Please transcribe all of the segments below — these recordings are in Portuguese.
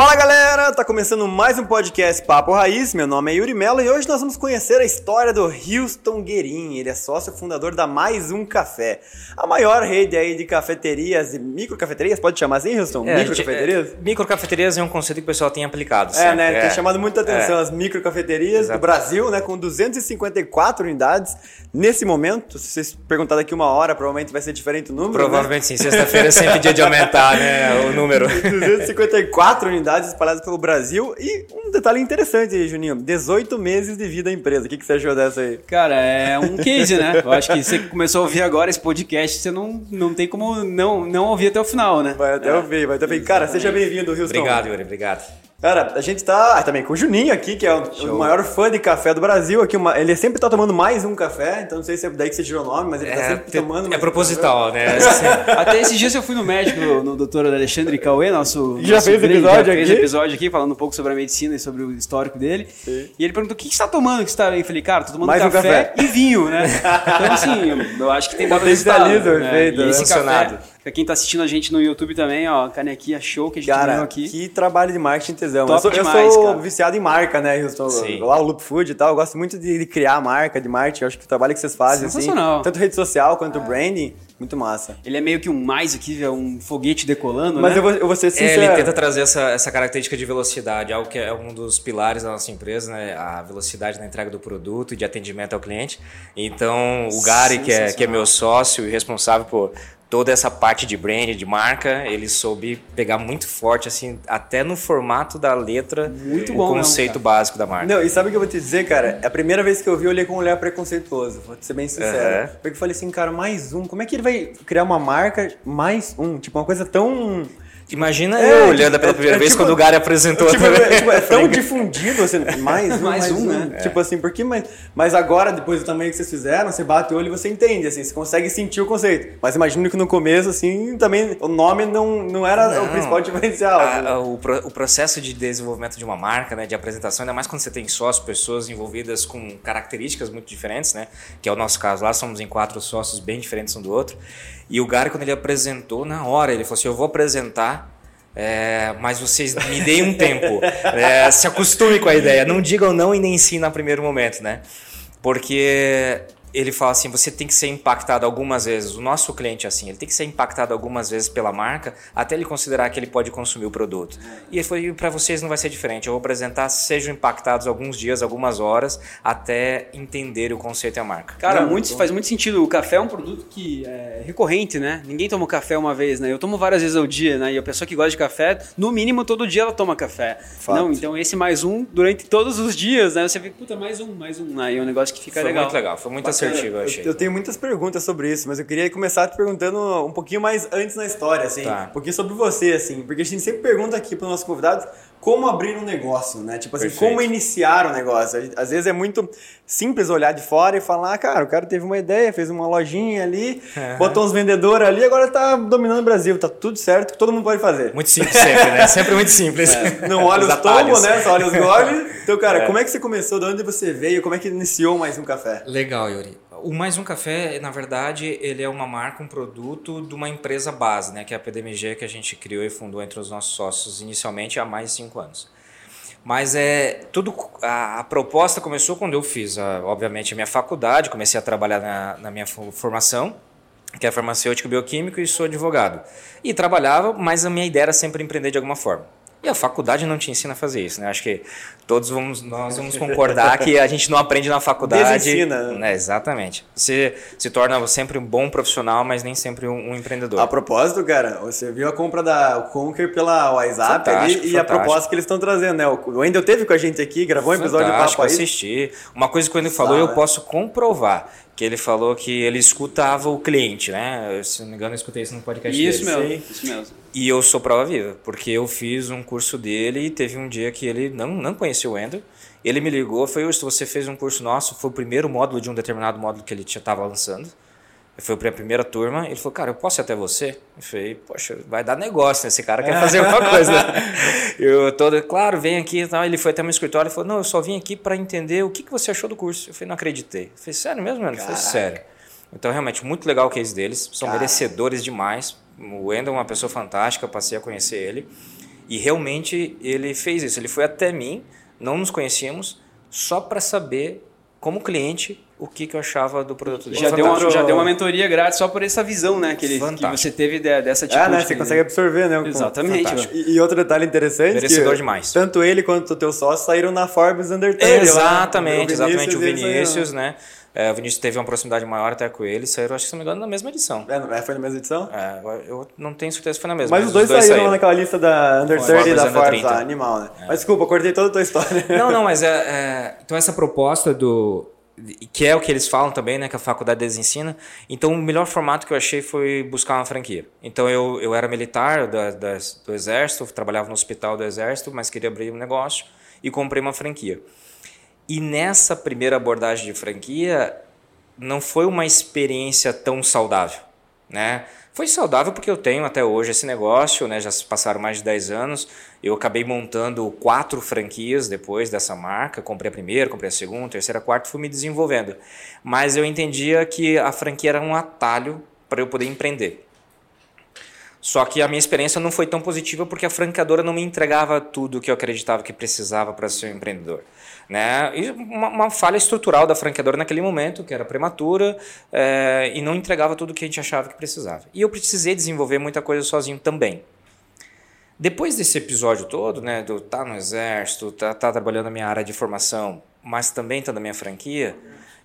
Fala galera, tá começando mais um podcast Papo Raiz. Meu nome é Yuri Mello e hoje nós vamos conhecer a história do Houston Guerin. Ele é sócio fundador da Mais Um Café, a maior rede aí de cafeterias e microcafeterias, pode chamar assim, Houston? É, microcafeterias? É, microcafeterias é um conceito que o pessoal tem aplicado. É, sempre. né? Tem chamado muita atenção É. as microcafeterias do. Brasil, né? Com 254 unidades nesse momento. Se vocês perguntar daqui uma hora, provavelmente vai ser diferente o número. né? Provavelmente sim. Sexta-feira é sempre dia de aumentar né, o número. 254 unidades espalhadas pelo Brasil. E um detalhe interessante aí, Juninho: 18 meses de vida da empresa. O que, que você achou dessa aí? Cara, é um case, né? Eu acho que você começou a ouvir agora esse podcast, você não, não tem como não, não ouvir até o final, né? Vai até ouvir, vai até ouvir. Cara, seja bem-vindo, Houston. Obrigado, Yuri. Obrigado. Cara, a gente tá ah, também com o Juninho aqui, que é o, o maior fã de café do Brasil. Aqui, uma- ele sempre tá tomando mais um café, então não sei se é daí que você tirou o nome, mas ele tá É, sempre tomando. é mais proposital, né? Até esses dias eu fui no médico, no, no doutor Alexandre Cauê, nosso. Já nosso fez grande- episódio já fez aqui? episódio aqui falando um pouco sobre a medicina e sobre o histórico dele. E ele perguntou: o que, que você tá tomando? Que você tá... Eu falei, cara, tô tomando Mais um café, café. e vinho, né? Então, assim, eu, acho que tem dado Potencializa resultado, o efeito, E né? esse Funcionado. café, pra quem tá assistindo a gente no YouTube também, ó, canequinha show que a gente Cara, ganhou aqui. que trabalho de marketing tesão. Top eu sou, eu demais, sou cara. viciado em marca, né, Houston? Sim. Lá o Loop Food e tal, eu gosto muito de, de criar marca, de marketing. Eu acho que o trabalho que vocês fazem, assim, Sensacional. tanto rede social quanto branding, muito massa. Ele é meio que um mais aqui, é um foguete decolando, Mas né? eu vou, eu vou ser É, sincero. ele tenta trazer essa, essa característica de velocidade, algo que é um dos pilares da nossa empresa, né? A velocidade na entrega do produto e de atendimento ao cliente. Então, o Gary, que é, que é meu sócio e responsável por toda essa parte de brand, de marca, ele soube pegar muito forte, assim, até no formato da letra, Muito o bom conceito básico da marca. Não, e sabe o que eu vou te dizer, cara? É a primeira vez que eu vi, eu olhei com um olhar preconceituoso, vou te ser bem sincero. Aham. Porque eu falei assim, cara, mais um. Como é que ele vai criar uma marca mais um? Tipo, uma coisa tão. Imagina É, eu olhando pela é- primeira é vez tipo- quando o Gary apresentou Tipo, também. é, tipo, é tão difundido, assim, mais um, mais, Mais um, um, né? Tipo assim, porque, mas, mas agora, depois do tamanho que vocês fizeram, você bate o olho e você entende, assim, você consegue sentir o conceito. Mas imagino que no começo, assim, também o nome não, não era o Não. principal diferencial. A- assim. a- o, pro- o processo de desenvolvimento de uma marca, né, de apresentação, ainda mais quando você tem sócios, pessoas envolvidas com características muito diferentes, né, que é o nosso caso lá, somos em quatro sócios bem diferentes um do outro. E o Gary, quando ele apresentou, na hora, ele falou assim: Eu vou apresentar. é, mas vocês me deem um tempo. É, se acostume com a ideia. Não digam não e nem sim no primeiro momento, né? Porque ele fala assim, você tem que ser impactado algumas vezes. O nosso cliente é assim, ele tem que ser impactado algumas vezes pela marca até ele considerar que ele pode consumir o produto. E ele falou, para vocês não vai ser diferente. Eu vou apresentar, sejam impactados alguns dias, algumas horas, até entender o conceito e a marca. Cara, Não, muito, faz muito sentido. O café é um produto que é recorrente, né? Ninguém toma café uma vez, né? Eu tomo várias vezes ao dia, né? E a pessoa que gosta de café, no mínimo todo dia ela toma café. Fato. Não, então esse mais um durante todos os dias, né? Você fica, puta, mais um, mais um. Aí é um negócio que fica foi legal. muito legal, foi muito assertivo, eu achei. Eu, eu tenho muitas perguntas sobre isso, mas eu queria começar te perguntando um pouquinho mais antes na história, assim. Tá. Um pouquinho sobre você, assim. Porque a gente sempre pergunta aqui para os nossos convidados como abrir um negócio, né? Tipo assim, Perfeito. como iniciar um negócio. Às vezes é muito simples olhar de fora e falar, ah, cara, o cara teve uma ideia, fez uma lojinha ali, botou uns vendedores ali, agora tá dominando o Brasil, tá tudo certo, todo mundo pode fazer. Muito simples sempre, né? Sempre muito simples. Não olha os atalhos. tombos, né? Só olha os goles. Então, cara, como é que você começou? De onde você veio? Como é que iniciou mais um café? Legal, Yuri. O Mais Um Café, na verdade, ele é uma marca, um produto de uma empresa base, né? Que é a PDMG, que a gente criou e fundou entre os nossos sócios inicialmente há mais de cinco anos. Mas é tudo a, a proposta começou quando eu fiz, a- obviamente, a minha faculdade, comecei a trabalhar na, na minha fo- formação, que é farmacêutico bioquímico e sou advogado. E trabalhava, mas a minha ideia era sempre empreender de alguma forma. E a faculdade não te ensina a fazer isso, né? Acho que todos vamos, nós vamos concordar que a gente não aprende na faculdade. Desensina. né? Exatamente. Você se torna sempre um bom profissional, mas nem sempre um, um empreendedor. A propósito, cara, você viu a compra da Conquer pela WhatsApp Fantástico, ali, e a fantástico. proposta que eles estão trazendo, né? O Wendel teve com a gente aqui, gravou um episódio do Fantástico, Papo assisti. Uma coisa que quando ele falou, eu né? posso comprovar. Que ele falou que ele escutava o cliente, né? Se não me engano, eu escutei isso no podcast Isso dele. mesmo, isso mesmo. E eu sou prova viva, porque eu fiz um curso dele e teve um dia que ele não, não conhecia o Wendel. Ele me ligou, foi, "Augusto, você fez um curso nosso, foi o primeiro módulo de um determinado módulo que ele estava lançando. Eu fui pra primeira turma, ele falou, cara, eu posso ir até você? Eu falei, poxa, vai dar negócio, né? Esse cara quer fazer alguma coisa. eu todo, claro, vem aqui e tal. Ele foi até meu escritório e falou, não, eu só vim aqui para entender o que, que você achou do curso. Eu falei, não acreditei. Eu falei, sério mesmo, mano? Ele falou, sério. Então, realmente, muito legal o case deles. São Caraca. merecedores demais. O Wendel é uma pessoa fantástica, passei a conhecer ele. E realmente ele fez isso. Ele foi até mim, não nos conhecíamos, só para saber, como cliente, o que, que eu achava do produto dele. Já deu, uma, já deu uma mentoria grátis só por essa visão, né? Que, ele, que Fantástico. você teve de- dessa tipo Ah, né? Você consegue absorver, né? Exatamente. E, e outro detalhe interessante Merecedor que demais. tanto ele quanto o teu sócio saíram na Forbes Under 30 lá. Exatamente, exatamente. O e eles Vinícius, né? É, o Vinícius teve uma proximidade maior até com ele. Saíram, acho que se não me engano, na mesma edição. saíram. É, foi na mesma edição? É, eu não tenho certeza se foi na mesma. Mas os dois, saíram, lá naquela lista da Under Forbes 30 e da Under Forbes, 30. ah, animal, né? Mas desculpa, cortei toda a tua história. Não, não, mas é, é- Então, essa proposta do. Que é o que eles falam também, né? Que a faculdade deles ensina. Então, o melhor formato que eu achei foi buscar uma franquia. Então, eu, eu era militar da, do Exército, trabalhava no hospital do Exército, mas queria abrir um negócio e comprei uma franquia. E nessa primeira abordagem de franquia, não foi uma experiência tão saudável, né? Foi saudável porque eu tenho até hoje esse negócio, né? Já se passaram mais de 10 anos. Eu acabei montando quatro franquias depois dessa marca. Comprei a primeira, comprei a segunda, terceira, quarta, fui me desenvolvendo. Mas eu entendia que a franquia era um atalho para eu poder empreender. Só que a minha experiência não foi tão positiva porque a franqueadora não me entregava tudo que eu acreditava que precisava para ser um empreendedor. Né? E uma, uma falha estrutural da franqueadora naquele momento, que era prematura, eh, e não entregava tudo que a gente achava que precisava. E eu precisei desenvolver muita coisa sozinho também. Depois desse episódio todo, né, do tá no exército, tá, tá trabalhando na minha área de formação, mas também tá na minha franquia,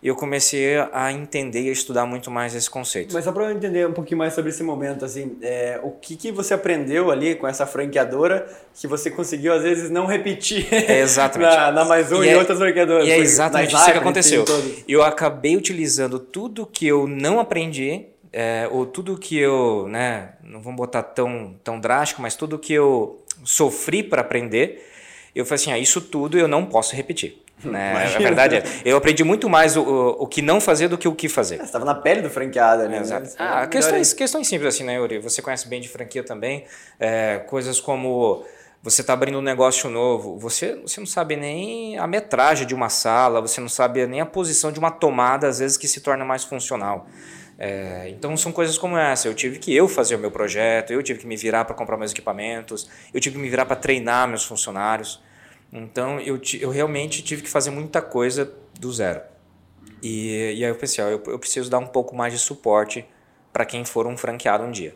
eu comecei a entender e a estudar muito mais esse conceito. Mas só para eu entender um pouquinho mais sobre esse momento, assim, é, o que, que você aprendeu ali com essa franqueadora que você conseguiu, às vezes, não repetir É, exatamente. na, na Mais Um e, é- outras franqueadoras? E é exatamente isso que aconteceu. Eu acabei utilizando tudo que eu não aprendi, é, ou tudo que eu, né, não vamos botar tão, tão drástico, mas tudo que eu sofri para aprender, eu falei assim, ah, isso tudo eu não posso repetir. Né? A Imagina. verdade é, eu aprendi muito mais o, o, o que não fazer do que o que fazer. Você estava na pele do franqueado né? Exato. É Ah, questões, questões simples assim, né, Yuri? Você conhece bem de franquia também. É, coisas como você está abrindo um negócio novo, você, você não sabe nem a metragem de uma sala, você não sabe nem a posição de uma tomada, às vezes, que se torna mais funcional. É, então são coisas como essa. Eu tive que eu fazer o meu projeto, eu tive que me virar para comprar meus equipamentos, eu tive que me virar para treinar meus funcionários. Então eu, eu realmente tive que fazer muita coisa do zero. E, e aí eu pensei, ó, eu, eu preciso dar um pouco mais de suporte para quem for um franqueado um dia.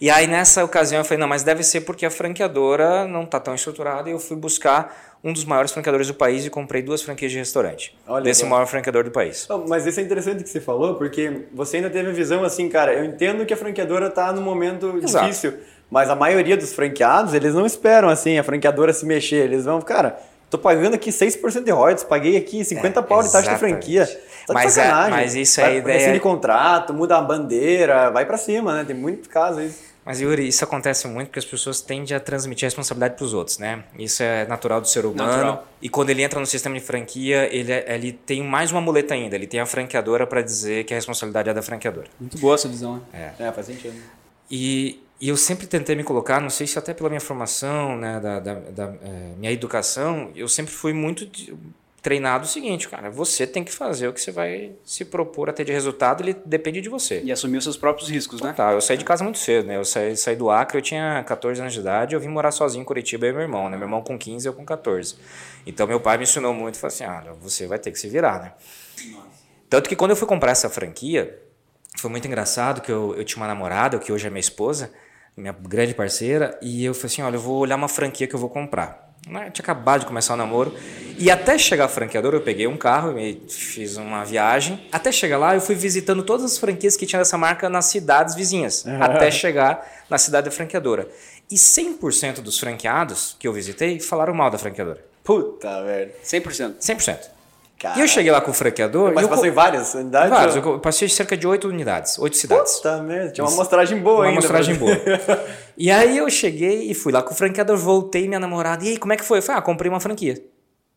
E aí nessa ocasião eu falei, não, mas deve ser porque a franqueadora não está tão estruturada e eu fui buscar um dos maiores franqueadores do país e comprei duas franquias de restaurante. Olha desse maior franqueador do país. Não, Mas isso é interessante que você falou, porque você ainda teve a visão assim, cara, eu entendo que a franqueadora está num momento Exato. difícil, mas a maioria dos franqueados, eles não esperam assim a franqueadora se mexer, eles vão, cara, tô pagando aqui 6% de royalties, paguei aqui 50 É, pau de taxa de franquia. Tá de Mas é- sacanagem. mas isso é ideia- Assine contrato, muda a bandeira, vai pra cima, né? Tem muito caso aí. Mas, Yuri, isso acontece muito porque as pessoas tendem a transmitir a responsabilidade para os outros, né? Isso é natural do ser humano. Natural. E quando ele entra no sistema de franquia, ele, é- ele tem mais uma muleta ainda. Ele tem a franqueadora para dizer que a responsabilidade é da franqueadora. Muito boa essa visão, né? É, faz sentido. E, e eu sempre tentei me colocar, não sei se até pela minha formação, né, da, da, da, eh, minha educação, eu sempre fui muito de- treinado o seguinte, cara, você tem que fazer o que você vai se propor a ter de resultado, ele depende de você. E assumir os seus próprios riscos, né? Tá, eu saí de casa muito cedo, né? Eu saí, saí do Acre, eu tinha 14 anos de idade, eu vim morar sozinho em Curitiba e meu irmão, né? Meu irmão com 15, eu com 14. Então meu pai me ensinou muito, falou assim, ah, você vai ter que se virar, né? Tanto que quando eu fui comprar essa franquia, foi muito engraçado que eu, eu tinha uma namorada, que hoje é minha esposa, minha grande parceira, e eu falei assim, olha, eu vou olhar uma franquia que eu vou comprar. Né, Eu tinha acabado de começar o namoro. E até chegar a franqueadora, eu peguei um carro e fiz uma viagem. Até chegar lá, eu fui visitando todas as franquias que tinha dessa marca nas cidades vizinhas. até chegar na cidade da franqueadora. E 100% dos franqueados que eu visitei falaram mal da franqueadora. Puta, velho. 100%. 100%. Cara. E eu cheguei lá com o franqueador. Mas eu passou em várias unidades? vários, ou- eu passei cerca de 8 unidades, 8 cidades. Puta merda, tinha uma amostragem boa Uma ainda. amostragem pra- boa. E aí eu cheguei e fui lá com o franqueador, voltei minha namorada. E aí, como é que foi? Eu falei, ah, comprei uma franquia.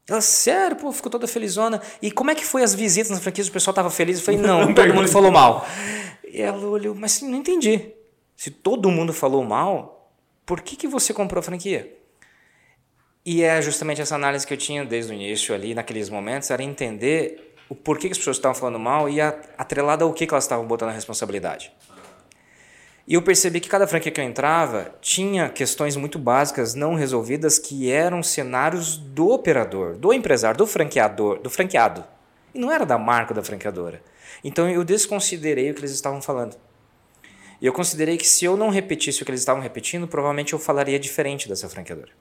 Ela, sério, pô, ficou toda felizona. E como é que foi as visitas nas franquias? O pessoal tava feliz? Eu falei, não, todo mundo falou mal. E ela olhou, mas não entendi. Se todo mundo falou mal, por que, que você comprou a franquia? E é justamente essa análise que eu tinha desde o início ali, naqueles momentos, era entender o porquê que as pessoas estavam falando mal e atrelada ao que, que elas estavam botando a responsabilidade. E eu percebi que cada franquia que eu entrava tinha questões muito básicas não resolvidas que eram cenários do operador, do empresário, do franqueador, do franqueado. E não era da marca da franqueadora. Então eu desconsiderei o que eles estavam falando. E eu considerei que se eu não repetisse o que eles estavam repetindo, provavelmente eu falaria diferente dessa franqueadora.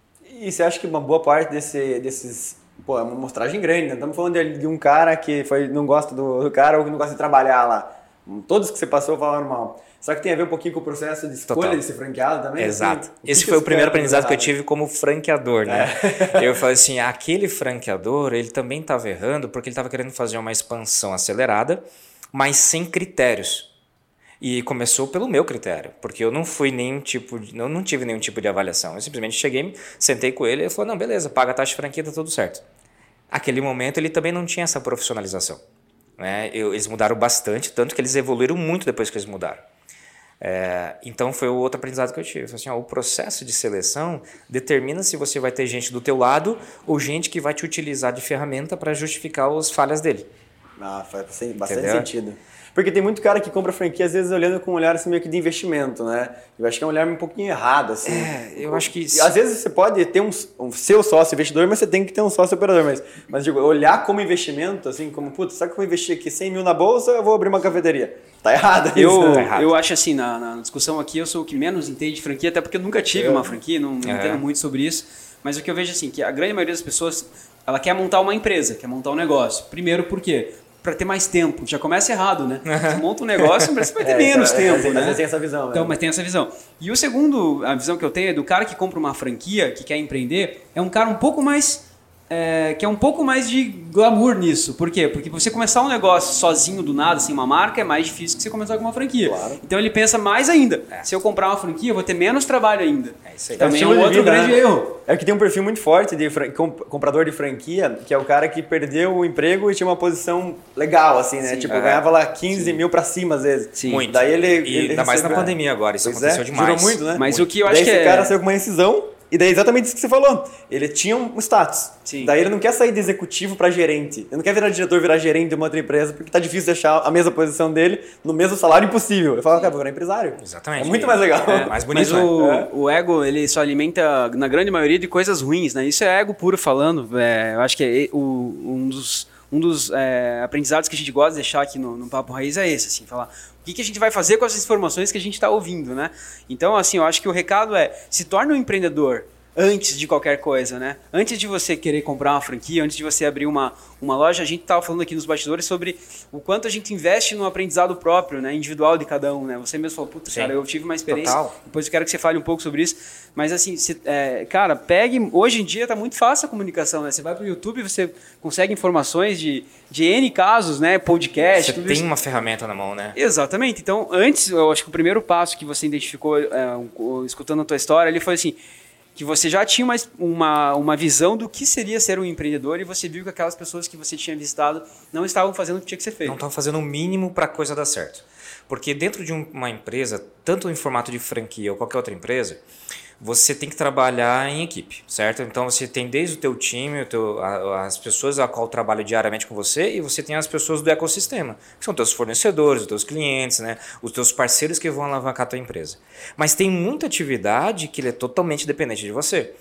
E você acha que uma boa parte desse, desses. Pô, é uma mostragem grande, né? Estamos falando de, de, um cara que foi, não gosta do, do cara ou que não gosta de trabalhar lá. Todos que você passou falaram mal. Será que tem a ver um pouquinho com o processo de escolha Total. de ser franqueado também? Exato. Assim, Esse foi o primeiro aprendizado que eu tive como franqueador, né? É. eu falei assim, aquele franqueador, ele também estava errando porque ele estava querendo fazer uma expansão acelerada, mas sem critérios. E começou pelo meu critério, porque eu não fui nenhum tipo, de, eu não tive nenhum tipo de avaliação. Eu simplesmente cheguei, sentei com ele e ele falou: "Não, beleza, paga a taxa de franquia, tá tudo certo". Aquele momento ele também não tinha essa profissionalização. Né? Eu, eles mudaram bastante, tanto que eles evoluíram muito depois que eles mudaram. É, então foi o outro aprendizado que eu tive. Assim, ó, o processo de seleção determina se você vai ter gente do teu lado ou gente que vai te utilizar de ferramenta para justificar as falhas dele. Ah, faz bastante Entendeu? sentido. Porque tem muito cara que compra franquia, às vezes, olhando com um olhar assim, meio que de investimento, né? Eu acho que é um olhar um pouquinho errado, assim. É, eu acho que... E, às vezes você pode ter um, um seu sócio investidor, mas você tem que ter um sócio operador. Mas, mas digo, olhar como investimento, assim, como, putz, sabe que eu vou investir aqui 100 mil na bolsa, eu vou abrir uma cafeteria. Tá errado isso. Eu, tá errado. eu acho assim, na, na, discussão aqui, eu sou o que menos entende de franquia, até porque eu nunca tive uma franquia, não, não é. entendo muito sobre isso. Mas o que eu vejo assim, que a grande maioria das pessoas, ela quer montar uma empresa, quer montar um negócio. Primeiro, por quê? Para ter mais tempo. Já começa errado, né? Você monta um negócio, mas você vai ter é, menos então, tempo, é, né? Mas tem essa visão. Então, né? mas tem essa visão. E o segundo, a visão que eu tenho é do cara que compra uma franquia, que quer empreender, é um cara um pouco mais é, que é um pouco mais de glamour nisso. Por quê? Porque você começar um negócio sozinho do nada, sem uma marca, é mais difícil que você começar com uma franquia. Claro. Então ele pensa mais ainda. É. Se eu comprar uma franquia, eu vou ter menos trabalho ainda. É isso aí. Também é, um outro vida, grande né? erro. É que tem um perfil muito forte de comprador de franquia, que é o cara que perdeu o emprego e tinha uma posição legal, assim, né? Sim. Tipo, ganhava lá 15 Sim. mil pra cima às vezes. Sim. Muito. Daí ele. E ele ainda mais na pandemia agora, isso pois aconteceu é, demais. Durou muito, né? Mas muito. o que eu acho Daí que esse é. cara saiu com uma incisão e daí é exatamente isso que você falou. Ele tinha um status. Sim. Daí ele não quer sair de executivo para gerente. Ele não quer virar diretor, virar gerente de uma outra empresa, porque tá difícil deixar a mesma posição dele no mesmo salário impossível. Ele fala, cara, vou virar empresário. Exatamente. É muito mais legal. É, mais bonito. Mas o, é. o ego, ele só alimenta, na grande maioria, de coisas ruins, né? Isso é ego puro falando. É, eu acho que é o, um dos um dos é, aprendizados que a gente gosta de deixar aqui no, no Papo Raiz é esse, assim, falar o que, que a gente vai fazer com essas informações que a gente está ouvindo, né? Então, assim, eu acho que o recado é, se torne um empreendedor antes de qualquer coisa, né? Antes de você querer comprar uma franquia, antes de você abrir uma, uma loja, a gente estava falando aqui nos bastidores sobre o quanto a gente investe no aprendizado próprio, né? Individual de cada um, né? Você mesmo falou, puta, cara, eu tive uma experiência. Total. Depois eu quero que você fale um pouco sobre isso. Mas assim, se, é, cara, pegue. Hoje em dia está muito fácil a comunicação, né? Você vai para o YouTube, você consegue informações de, de N casos, né? Podcast. Você tem isso. uma ferramenta na mão, né? Exatamente. Então, antes, eu acho que o primeiro passo que você identificou, é, escutando a tua história, ele foi assim que você já tinha uma, uma, uma visão do que seria ser um empreendedor e você viu que aquelas pessoas que você tinha visitado não estavam fazendo o que tinha que ser feito. Não estavam fazendo o mínimo para a coisa dar certo. Porque dentro de uma empresa, tanto em formato de franquia ou qualquer outra empresa, você tem que trabalhar em equipe, certo? Então você tem desde o teu time, o teu, as pessoas a qual trabalham diariamente com você e você tem as pessoas do ecossistema, que são teus fornecedores, os teus clientes, né? os teus parceiros que vão alavancar a tua empresa. Mas tem muita atividade que é totalmente dependente de você.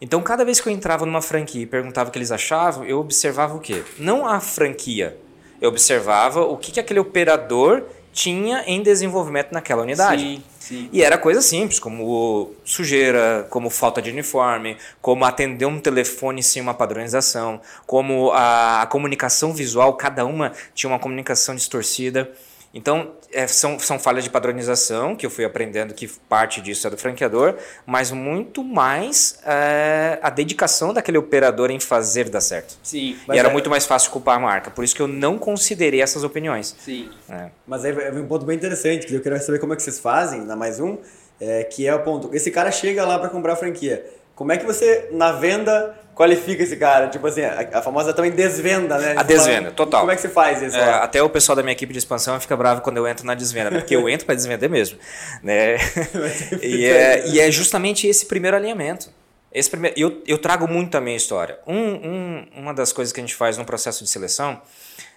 Então cada vez que eu entrava numa franquia e perguntava o que eles achavam, eu observava o quê? Não a franquia, eu observava o que, que aquele operador tinha em desenvolvimento naquela unidade. Sim. Sim. E era coisa simples, como sujeira, como falta de uniforme, como atender um telefone sem uma padronização, como a, a comunicação visual, cada uma tinha uma comunicação distorcida. Então, é, são, são falhas de padronização, que eu fui aprendendo que parte disso é do franqueador, mas muito mais é, a dedicação daquele operador em fazer dar certo. Sim. E era é... muito mais fácil culpar a marca. Por isso que eu não considerei essas opiniões. Sim. É. Mas aí é um ponto bem interessante, que eu queria saber como é que vocês fazem, na mais um, é, que é o ponto. Esse cara chega lá para comprar a franquia Como é que você, na venda, qualifica esse cara? Tipo assim, a, a famosa também desvenda, né? A desvenda, total. Como é que você faz isso? É, até o pessoal da minha equipe de expansão fica bravo quando eu entro na desvenda, né? porque eu entro para desvender mesmo. Né? e, é, e é justamente esse primeiro alinhamento. Esse primeiro, eu, eu trago muito a minha história. Um, um, uma das coisas que a gente faz no processo de seleção,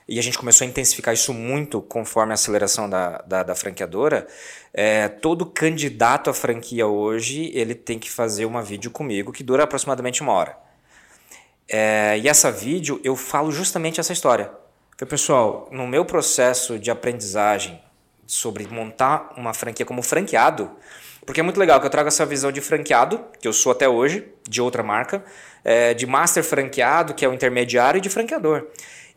e a gente começou a intensificar isso muito conforme a aceleração da, da, da franqueadora, é, todo candidato à franquia hoje ele tem que fazer uma vídeo comigo que dura aproximadamente uma hora. É, e essa vídeo eu falo justamente essa história. Falei, pessoal, no meu processo de aprendizagem sobre montar uma franquia como franqueado, porque é muito legal que eu trago essa visão de franqueado, que eu sou até hoje, de outra marca, é, de master franqueado, que é o intermediário, e de franqueador.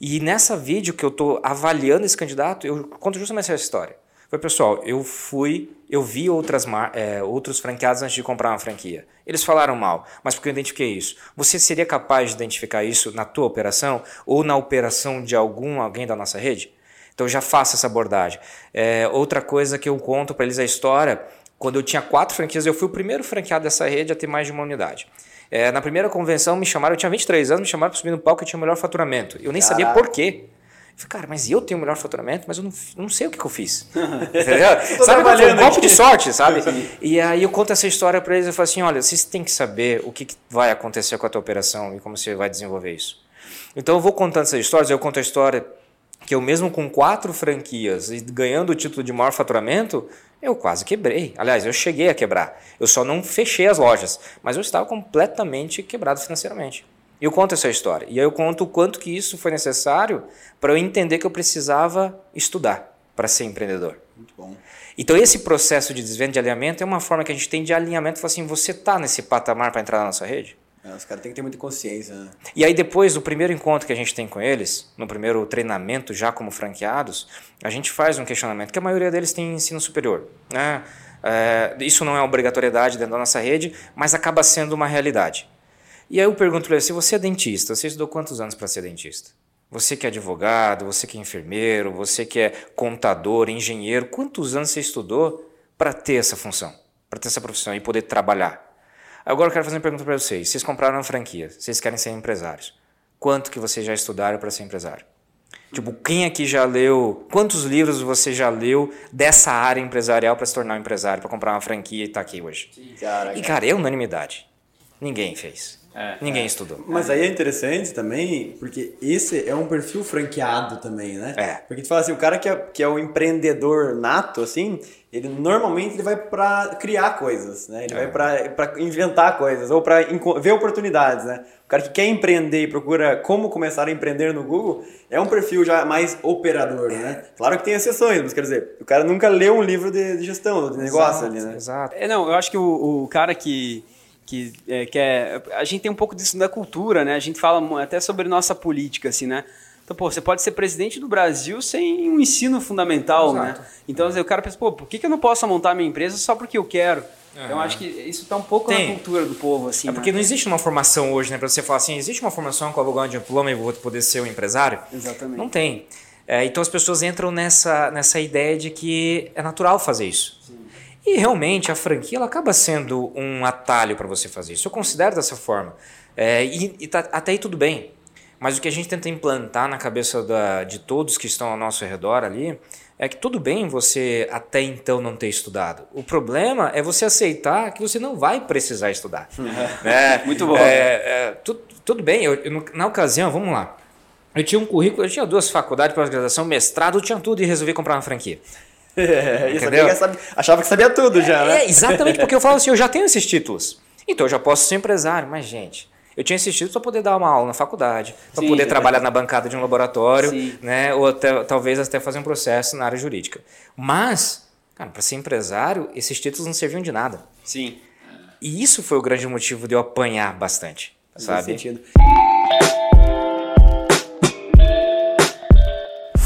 E nessa vídeo que eu estou avaliando esse candidato, eu conto justamente essa história. Foi, pessoal, eu fui, eu vi outras é, outros franqueados antes de comprar uma franquia. Eles falaram mal, mas porque eu identifiquei isso. Você seria capaz de identificar isso na tua operação ou na operação de algum alguém da nossa rede? Então já faça essa abordagem. É, outra coisa que eu conto para eles é a história quando eu tinha quatro franquias, eu fui o primeiro franqueado dessa rede a ter mais de uma unidade. É, na primeira convenção me chamaram, eu tinha 23 anos, me chamaram para subir no palco e tinha o melhor faturamento. Eu nem Caraca. sabia por quê. Eu falei, cara, mas eu tenho o melhor faturamento, mas eu não, não sei o que, que eu fiz. sabe, foi um golpe de sorte, sabe? e aí eu conto essa história para eles e falo assim, olha, vocês têm que saber o que, que vai acontecer com a tua operação e como você vai desenvolver isso. Então eu vou contando essas histórias, eu conto a história que eu mesmo com quatro franquias e ganhando o título de maior faturamento, eu quase quebrei. Aliás, eu cheguei a quebrar. Eu só não fechei as lojas, mas eu estava completamente quebrado financeiramente. E eu conto essa história. E aí eu conto o quanto que isso foi necessário para eu entender que eu precisava estudar para ser empreendedor. Muito bom. Então esse processo de desvenda de alinhamento é uma forma que a gente tem de alinhamento, assim, você está nesse patamar para entrar na nossa rede? É, os caras têm que ter muita consciência. Né? E aí depois do primeiro encontro que a gente tem com eles, no primeiro treinamento já como franqueados, a gente faz um questionamento que a maioria deles tem ensino superior. Né? É, isso não é obrigatoriedade dentro da nossa rede, mas acaba sendo uma realidade. E aí eu pergunto para ele, se você é dentista, você estudou quantos anos para ser dentista? Você que é advogado, você que é enfermeiro, você que é contador, engenheiro, quantos anos você estudou para ter essa função, para ter essa profissão e poder trabalhar? Agora eu quero fazer uma pergunta para vocês. Vocês compraram uma franquia, vocês querem ser empresários. Quanto que vocês já estudaram para ser empresário? Tipo, quem aqui já leu, quantos livros você já leu dessa área empresarial para se tornar um empresário, para comprar uma franquia e estar tá aqui hoje? Sim, cara, e cara, é unanimidade. Ninguém fez. É, Ninguém é. estudou. Mas aí é interessante também, porque esse é um perfil franqueado também, né? É. Porque tu fala assim, o cara que é, que é o empreendedor nato, assim, ele normalmente ele vai para criar coisas, né? Ele é. vai para inventar coisas ou para ver oportunidades, né? O cara que quer empreender e procura como começar a empreender no Google é um perfil já mais operador, né? Claro que tem exceções, mas quer dizer, o cara nunca leu um livro de, de gestão, de negócio exato, ali, né? Exato. É, não, eu acho que o, o cara que que, é, que é, a gente tem um pouco disso da cultura, né? A gente fala até sobre nossa política, assim, né? Então, pô, você pode ser presidente do Brasil sem um ensino fundamental, né? Exato. né? Então, o cara pensa, pô, por que, que eu não posso montar minha empresa só porque eu quero? Uhum. Então, acho que isso está um pouco Tem. na cultura do povo, assim. É porque né? não existe uma formação hoje, né? Para você falar assim, existe uma formação com abogado de diploma e vou poder ser um empresário? Exatamente. Não tem. É, então, as pessoas entram nessa, nessa ideia de que é natural fazer isso. Sim. E realmente a franquia ela acaba sendo um atalho para você fazer isso. Eu considero dessa forma. É, e, e tá, até aí tudo bem. Mas o que a gente tenta implantar na cabeça da, de todos que estão ao nosso redor ali é que tudo bem você até então não ter estudado. O problema é você aceitar que você não vai precisar estudar. é, Muito bom. É, é, tu, tudo bem, eu, eu, na ocasião, vamos lá. Eu tinha um currículo, eu tinha duas faculdades, pós-graduação, mestrado, eu tinha tudo e resolvi comprar uma franquia. É, Entendeu? Que achava que sabia tudo já, né? É, exatamente, porque eu falo assim, eu já tenho esses títulos. Então eu já posso ser empresário, mas gente, eu tinha esses títulos para poder dar uma aula na faculdade, para poder é trabalhar na bancada de um laboratório, Sim. né, ou até, talvez até fazer um processo na área jurídica. Mas, cara, para ser empresário, esses títulos não serviam de nada. Sim. E isso foi o grande motivo de eu apanhar bastante, sabe? sentido.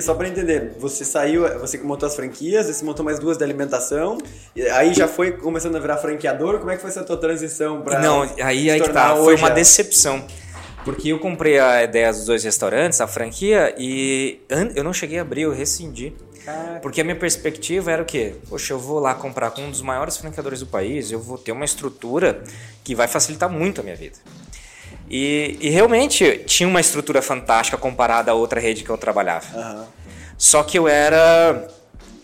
Só para entender, você saiu, você montou as franquias, você montou mais duas da alimentação, aí já foi começando a virar franqueador. Como é que foi essa tua transição para Não, aí, aí que tá. Foi uma decepção. Porque eu comprei a ideia dos dois restaurantes, a franquia, e eu não cheguei a abrir, eu rescindi. Caraca. Porque a minha perspectiva era o quê? Poxa, eu vou lá comprar com um dos maiores franqueadores do país, eu vou ter uma estrutura que vai facilitar muito a minha vida. E, e realmente tinha uma estrutura fantástica comparada a outra rede que eu trabalhava. Uhum. Só que eu era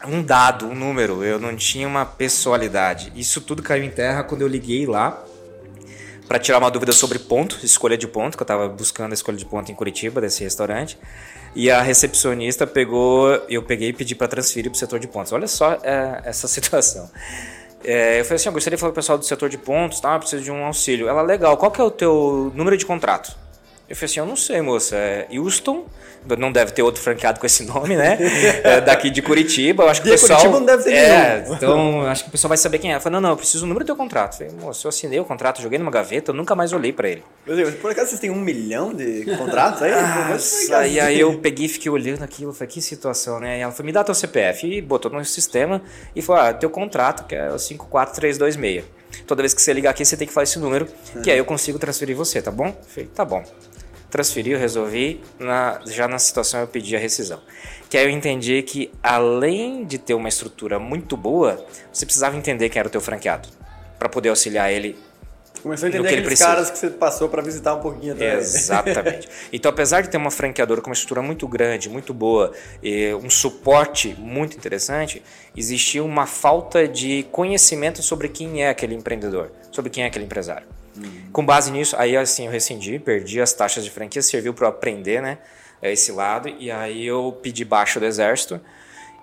um dado, um número, eu não tinha uma pessoalidade. Isso tudo caiu em terra quando eu liguei lá para tirar uma dúvida sobre ponto, escolha de ponto, que eu estava buscando a escolha de ponto em Curitiba, desse restaurante. E a recepcionista pegou, eu peguei e pedi para transferir para o setor de pontos. Olha só é, essa situação. É, eu falei assim, eu gostaria de falar com o pessoal do setor de pontos, tá? Eu preciso de um auxílio. Ela, legal, qual que é o teu número de contrato? Eu falei assim, eu não sei, moça. É Houston não deve ter outro franqueado com esse nome, né? É daqui de Curitiba. Eu acho que o pessoal. Curitiba não deve ter é, nenhum. Então, acho que o pessoal vai saber quem é. Eu falei, não, não, eu preciso do número do teu contrato. Eu falei, moço, eu assinei o contrato, joguei numa gaveta, eu nunca mais olhei para ele. Meu Deus, por acaso vocês têm um milhão de contratos aí? ah, e aí eu peguei e fiquei olhando aquilo, falei, que situação, né? E ela falou, me dá teu CPF. E botou no sistema e falou, ah, teu contrato, que é o 54326. Toda vez que você ligar aqui, você tem que falar esse número, que aí eu consigo transferir você, tá bom? Eu falei, tá bom transferi, eu resolvi, na, já na situação eu pedi a rescisão. Que aí eu entendi que além de ter uma estrutura muito boa, você precisava entender quem era o teu franqueado, para poder auxiliar ele Começou a entender aqueles caras que você passou para visitar um pouquinho atrás. Exatamente. Então, apesar de ter uma franqueadora com uma estrutura muito grande, muito boa, e um suporte muito interessante, existia uma falta de conhecimento sobre quem é aquele empreendedor, sobre quem é aquele empresário. Uhum. Com base nisso, aí assim eu rescindi, perdi as taxas de franquia, serviu para aprender, né, esse lado, e aí eu pedi baixo do exército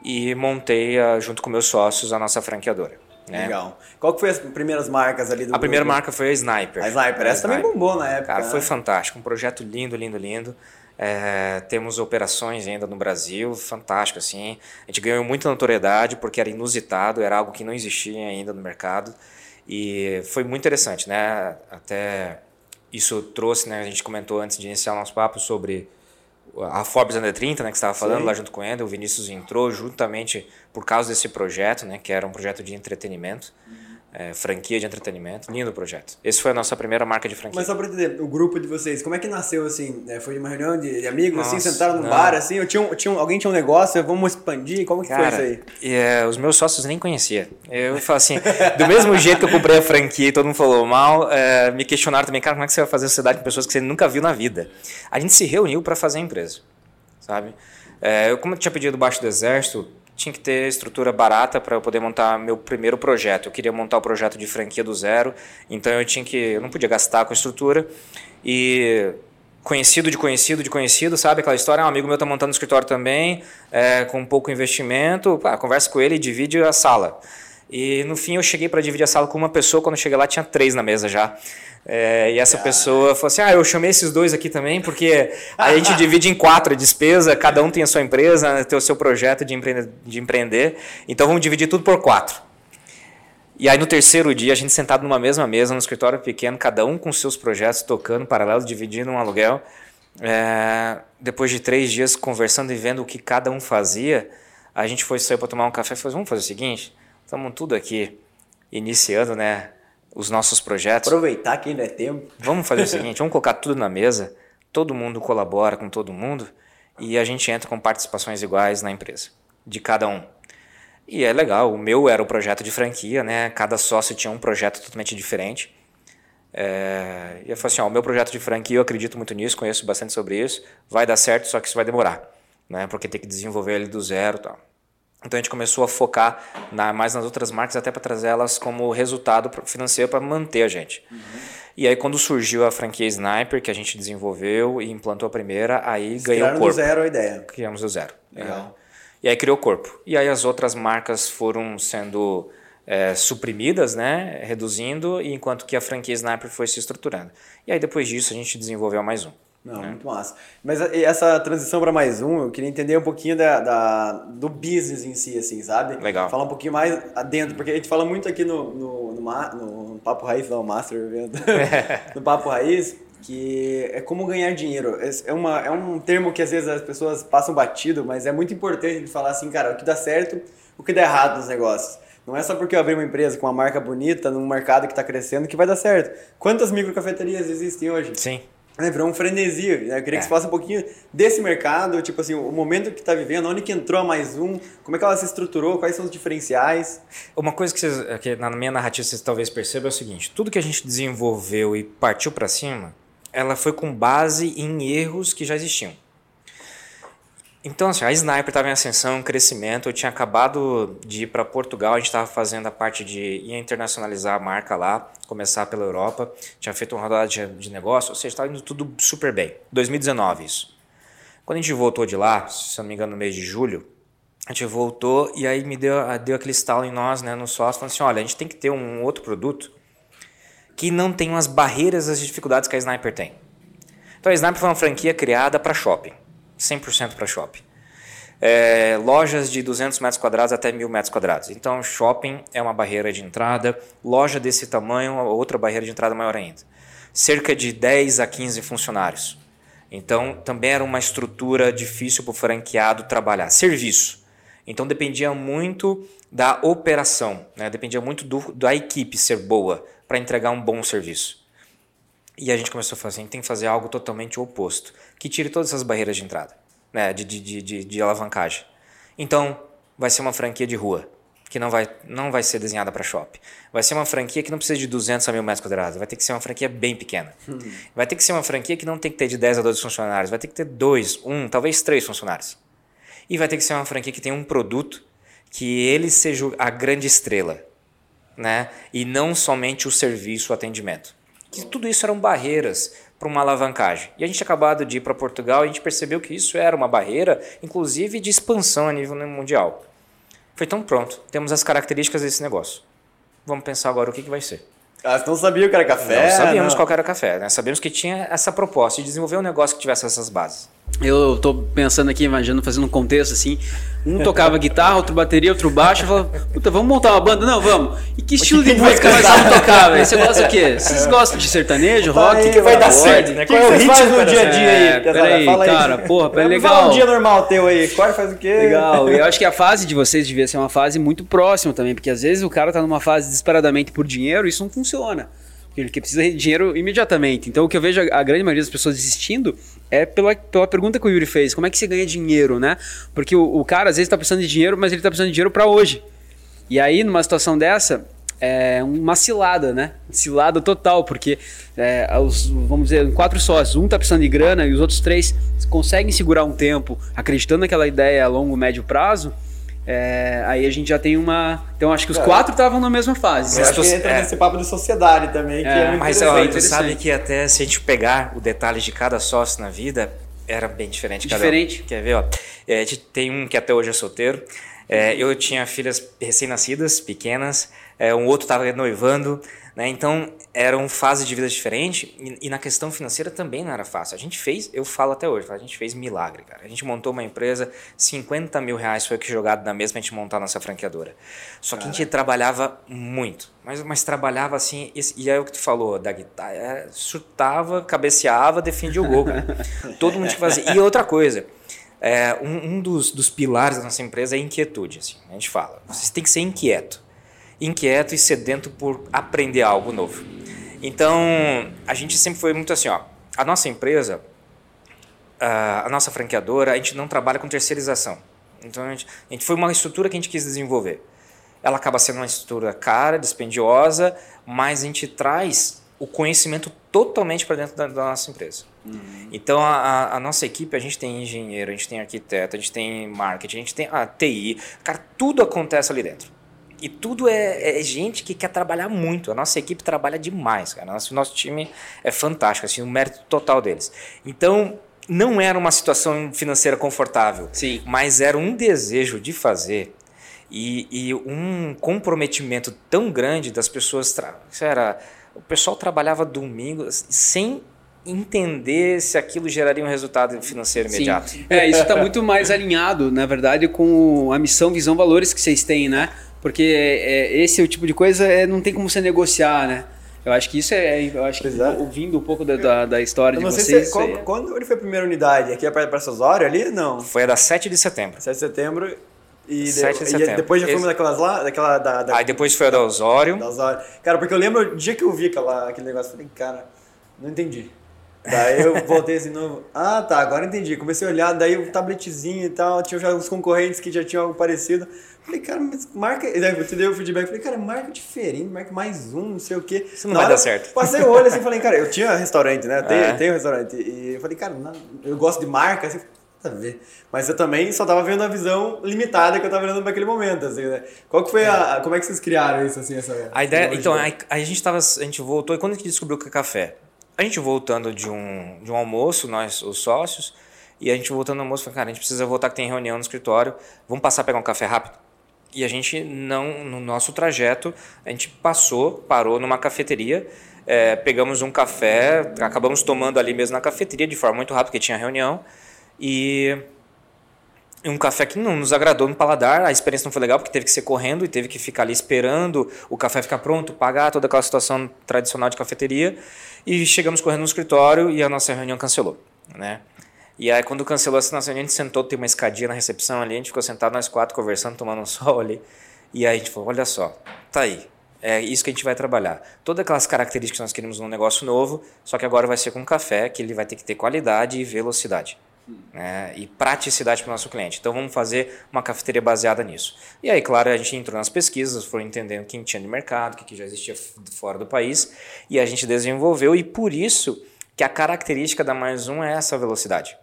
e montei uh, junto com meus sócios a nossa franqueadora. Né? Legal. Qual que foi as primeiras marcas ali do A primeira marca foi a Sniper. A Sniper, essa também bombou na época. Cara, né? foi fantástico, um projeto lindo, lindo, lindo. É, temos operações ainda no Brasil, fantástico assim. A gente ganhou muita notoriedade porque era inusitado, era algo que não existia ainda no mercado. E foi muito interessante, né? Até isso trouxe, né? A gente comentou antes de iniciar o nosso papo sobre a Forbes Under 30, né, que estava falando Sim. lá junto com ele, o Vinícius entrou juntamente por causa desse projeto, né, que era um projeto de entretenimento. Uhum é, franquia de entretenimento. Lindo projeto. Esse foi a nossa primeira marca de franquia. Mas só para entender, o grupo de vocês, como é que nasceu assim? É, foi uma reunião de, de amigos, assim, nossa, assim, sentaram no não. bar, assim? Ou tinha, tinha, alguém tinha um negócio, vamos expandir? Como que Cara, foi isso aí? É, os meus sócios nem conhecia. Eu falo assim, do mesmo jeito que eu comprei a franquia e todo mundo falou mal, é, me questionaram também, cara, como é que você vai fazer sociedade com pessoas que você nunca viu na vida? A gente se reuniu para fazer a empresa, sabe? É, eu, como eu tinha pedido baixo do exército, tinha que ter estrutura barata para eu poder montar meu primeiro projeto. Eu queria montar o projeto de franquia do zero, então eu tinha que, eu não podia gastar com estrutura e conhecido de conhecido de conhecido, sabe aquela história? Um amigo meu está montando um escritório também, é, com pouco investimento, pá, conversa com ele e divide a sala. E no fim eu cheguei para dividir a sala com uma pessoa, quando eu cheguei lá tinha três na mesa já. É, e essa pessoa falou assim: Ah, eu chamei esses dois aqui também, porque a gente divide em quatro a despesa, cada um tem a sua empresa, tem o seu projeto de, empreender, de empreender, então vamos dividir tudo por quatro. E aí no terceiro dia, a gente sentado numa mesma mesa, no escritório pequeno, cada um com seus projetos tocando paralelo, dividindo um aluguel. É, depois de três dias conversando e vendo o que cada um fazia, a gente foi sair para tomar um café e falou: vamos fazer o seguinte, estamos tudo aqui iniciando, né? os nossos projetos. Aproveitar que ainda é tempo. Vamos fazer o seguinte, vamos colocar tudo na mesa, todo mundo colabora com todo mundo e a gente entra com participações iguais na empresa, de cada um. E é legal, o meu era o projeto de franquia, né? Cada sócio tinha um projeto totalmente diferente. É, e eu falei assim, ó, o meu projeto de franquia, eu acredito muito nisso, conheço bastante sobre isso, vai dar certo, só que isso vai demorar, né? Porque tem que desenvolver ele do zero, tal. Então a gente começou a focar na, mais nas outras marcas até para trazer elas como resultado financeiro para manter a gente. Uhum. E aí quando surgiu a franquia Sniper, que a gente desenvolveu e implantou a primeira, aí Vocês ganhou corpo. do zero a ideia. Criamos do zero. Legal. É. E aí criou corpo. E aí as outras marcas foram sendo é, suprimidas, né, reduzindo, enquanto que a franquia Sniper foi se estruturando. E aí depois disso a gente desenvolveu mais um. Não, né? muito massa. Mas essa transição para mais um, eu queria entender um pouquinho da, da, do business em si, assim, sabe? Legal. Falar um pouquinho mais adentro, porque a gente fala muito aqui no, no, no, no Papo Raiz, não, Master Evento, no Papo Raiz, que é como ganhar dinheiro. É, é uma, é um termo que às vezes as pessoas passam batido, mas é muito importante de falar assim, cara, o que dá certo, o que dá errado nos negócios. Não é só porque eu abri uma empresa com uma marca bonita, num mercado que está crescendo, que vai dar certo. Quantas microcafeterias existem hoje? Sim. É, virou um frenesi. Eu queria É. que você falasse um pouquinho desse mercado, tipo assim, o momento que está vivendo, onde que entrou a mais um, como é que ela se estruturou, quais são os diferenciais. Uma coisa que, vocês, que na minha narrativa vocês talvez percebam é o seguinte: tudo que a gente desenvolveu e partiu para cima, ela foi com base em erros que já existiam. Então, assim, a Sniper estava em ascensão, em crescimento. Eu tinha acabado de ir para Portugal, a gente estava fazendo a parte de internacionalizar a marca lá, começar pela Europa. Tinha feito uma rodada de, de negócio, ou seja, estava indo tudo super bem. 2019 isso. Quando a gente voltou de lá, se eu não me engano, no mês de julho, a gente voltou e aí me deu, deu aquele estalo em nós, né, no sócio, falando assim, olha, a gente tem que ter um outro produto que não tenha as barreiras, as dificuldades que a Sniper tem. Então a Sniper foi uma franquia criada para shopping, 100% para shopping. É, lojas de 200 metros quadrados até 1000 metros quadrados. Então shopping é uma barreira de entrada, loja desse tamanho, outra barreira de entrada maior ainda. Cerca de 10 a 15 funcionários. Então também era uma estrutura difícil para o franqueado trabalhar. Serviço. Então dependia muito da operação, né? dependia muito do, da equipe ser boa para entregar um bom serviço. E a gente começou a fazer, a gente tem que fazer algo totalmente oposto, que tire todas essas barreiras de entrada, né? de, de, de, de, alavancagem. Então vai ser uma franquia de rua, que não vai, não vai ser desenhada para shopping. Vai ser uma franquia que não precisa de 200 a mil metros quadrados, vai ter que ser uma franquia bem pequena. Vai ter que ser uma franquia que não tem que ter de 10 a 12 funcionários, vai ter que ter dois, um, talvez três funcionários. E vai ter que ser uma franquia que tenha um produto que ele seja a grande estrela, né? E não somente o serviço, o atendimento. Que tudo isso eram barreiras para uma alavancagem. E a gente acabado de ir para Portugal a gente percebeu que isso era uma barreira, inclusive de expansão a nível mundial. Foi tão pronto, temos as características desse negócio. Vamos pensar agora o que, que vai ser. Ah, não sabia o que era café? não sabíamos não. qual que era café, né? Sabíamos que tinha essa proposta de desenvolver um negócio que tivesse essas bases. Eu tô pensando aqui, imaginando, fazendo um contexto assim. Um tocava guitarra, outro bateria, outro baixo. Eu falava, puta, vamos montar uma banda? Não, vamos. E que estilo de que música cantar? vamos tocar, velho? Você gosta do quê? Vocês gostam de sertanejo, rock? aí, vai dar certo, né? O que Qual é o ritmo no para dia a dia É, aí, pesada? peraí, Fala aí. cara, porra, pera- Vamos legal. falar um dia normal teu aí. Corre faz o quê? Legal, e eu acho que a fase de vocês devia ser uma fase muito próxima também, porque às vezes o cara tá numa fase desesperadamente por dinheiro, isso não funciona. Porque ele precisa de dinheiro imediatamente. Então o que eu vejo a grande maioria das pessoas desistindo é pela, pela pergunta que o Yuri fez: como é que você ganha dinheiro, né? Porque o, o cara às vezes tá precisando de dinheiro, mas ele tá precisando de dinheiro para hoje. E aí, numa situação dessa, é uma cilada, né? Cilada total, porque é, os, vamos dizer, quatro sócios, um tá precisando de grana e os outros três conseguem segurar um tempo, acreditando naquela ideia a longo, médio prazo. É, aí a gente já tem uma. Então acho que os quatro estavam na mesma fase. Eu acho que entra é. nesse papo de sociedade também, que É, é, muito Mas ó, interessante. tu sabe que até se a gente pegar o detalhe de cada sócio na vida, era bem diferente cada Diferente. um. Quer ver, ó? É, a gente tem um que até hoje é solteiro. É, eu tinha filhas recém-nascidas, pequenas. É, um outro estava noivando. Né? Então, eram fases de vida diferentes. E, e na questão financeira também não era fácil. A gente fez, eu falo até hoje, a gente fez milagre, cara. A gente montou uma empresa, 50 mil reais foi que jogado na mesa pra gente montar a nossa franqueadora. Só que a gente trabalhava muito. Mas, mas trabalhava assim, esse- e é o que tu falou da guitarra, é, chutava, cabeceava, defendia o gol, cara. Todo mundo tinha que fazer. E outra coisa, é, um, um dos, dos pilares da nossa empresa é a inquietude. Assim, a gente fala, vocês têm que ser inquieto. Inquieto e sedento por aprender algo novo. Então, a gente sempre foi muito assim, ó. A nossa empresa, a nossa franqueadora, a gente não trabalha com terceirização. Então, a gente, a gente foi uma estrutura que a gente quis desenvolver. Ela acaba sendo uma estrutura cara, dispendiosa, mas a gente traz o conhecimento totalmente para dentro da, da nossa empresa. Então, a, a- a nossa equipe, a gente tem engenheiro, a gente tem arquiteto, a gente tem marketing, a gente tem a TI. Cara, tudo acontece ali dentro. E tudo é, é gente que quer trabalhar muito. A nossa equipe trabalha demais, cara. Nosso, nosso time é fantástico, assim, o mérito total deles. Então, não era uma situação financeira confortável, Sim. mas era um desejo de fazer e, e um comprometimento tão grande das pessoas. Era, o pessoal trabalhava domingo sem entender se aquilo geraria um resultado financeiro imediato. Sim. É, isso está muito mais alinhado, na verdade, com a missão, visão, valores que vocês têm, né? Porque é, esse é o tipo de coisa, é, não tem como você negociar, né? Eu acho que isso é. Eu acho que é. ouvindo um pouco da, da, da história de vocês. se, qual, isso aí é- quando foi a primeira unidade? Aqui é para Osório ali? Não. Foi a da 7 de setembro. 7 de setembro. E, de- 7 de e depois já Esse- uma daquelas lá, daquela da, da, Aí depois foi a da Osório. da Osório. Cara, porque eu lembro o dia que eu vi aquela, aquele negócio, eu falei, cara, não entendi. Daí eu voltei assim de novo. Ah, tá, agora entendi. Comecei a olhar, daí o tabletzinho e tal, tinha já uns concorrentes que já tinham algo parecido. Falei, cara, mas marca. E daí eu te dei o feedback, falei, cara, marca diferente, marca mais um, não sei o quê. Isso não Na vai hora, dar certo. Passei o olho assim e falei, cara, eu tinha restaurante, né? Tenho, É. tenho restaurante. E eu falei, cara, não- eu gosto de marca, assim, nada a ver. Mas eu também só tava vendo a visão limitada que eu tava vendo naquele momento, assim, né? Qual que foi a. Como é que vocês criaram isso, assim, essa. A ideia, então, aí a gente tava, a gente voltou, e quando a gente descobriu que é café? A gente voltando de um, de um almoço, nós, os sócios, e a gente voltando do almoço, falou, cara, a gente precisa voltar que tem reunião no escritório, vamos passar a pegar um café rápido? E a gente não, no nosso trajeto, a gente passou, parou numa cafeteria, é, pegamos um café, acabamos tomando ali mesmo na cafeteria de forma muito rápida, porque tinha reunião, e um café que não nos agradou no paladar, a experiência não foi legal porque teve que ser correndo e teve que ficar ali esperando o café ficar pronto, pagar toda aquela situação tradicional de cafeteria e chegamos correndo no escritório e a nossa reunião cancelou, né? E aí quando cancelou essa nossa reunião, a gente sentou, tem uma escadinha na recepção ali, a gente ficou sentado nós quatro conversando, tomando um sol ali. E aí a gente falou, olha só, tá aí. É isso que a gente vai trabalhar. Todas aquelas características que nós queremos num negócio novo, só que agora vai ser com café, que ele vai ter que ter qualidade e velocidade né, e praticidade para o nosso cliente. Então vamos fazer uma cafeteria baseada nisso. E aí, claro, a gente entrou nas pesquisas, foi entendendo quem tinha de mercado, o que, já existia fora do país, e a gente desenvolveu, e por isso que a característica da mais um é essa velocidade.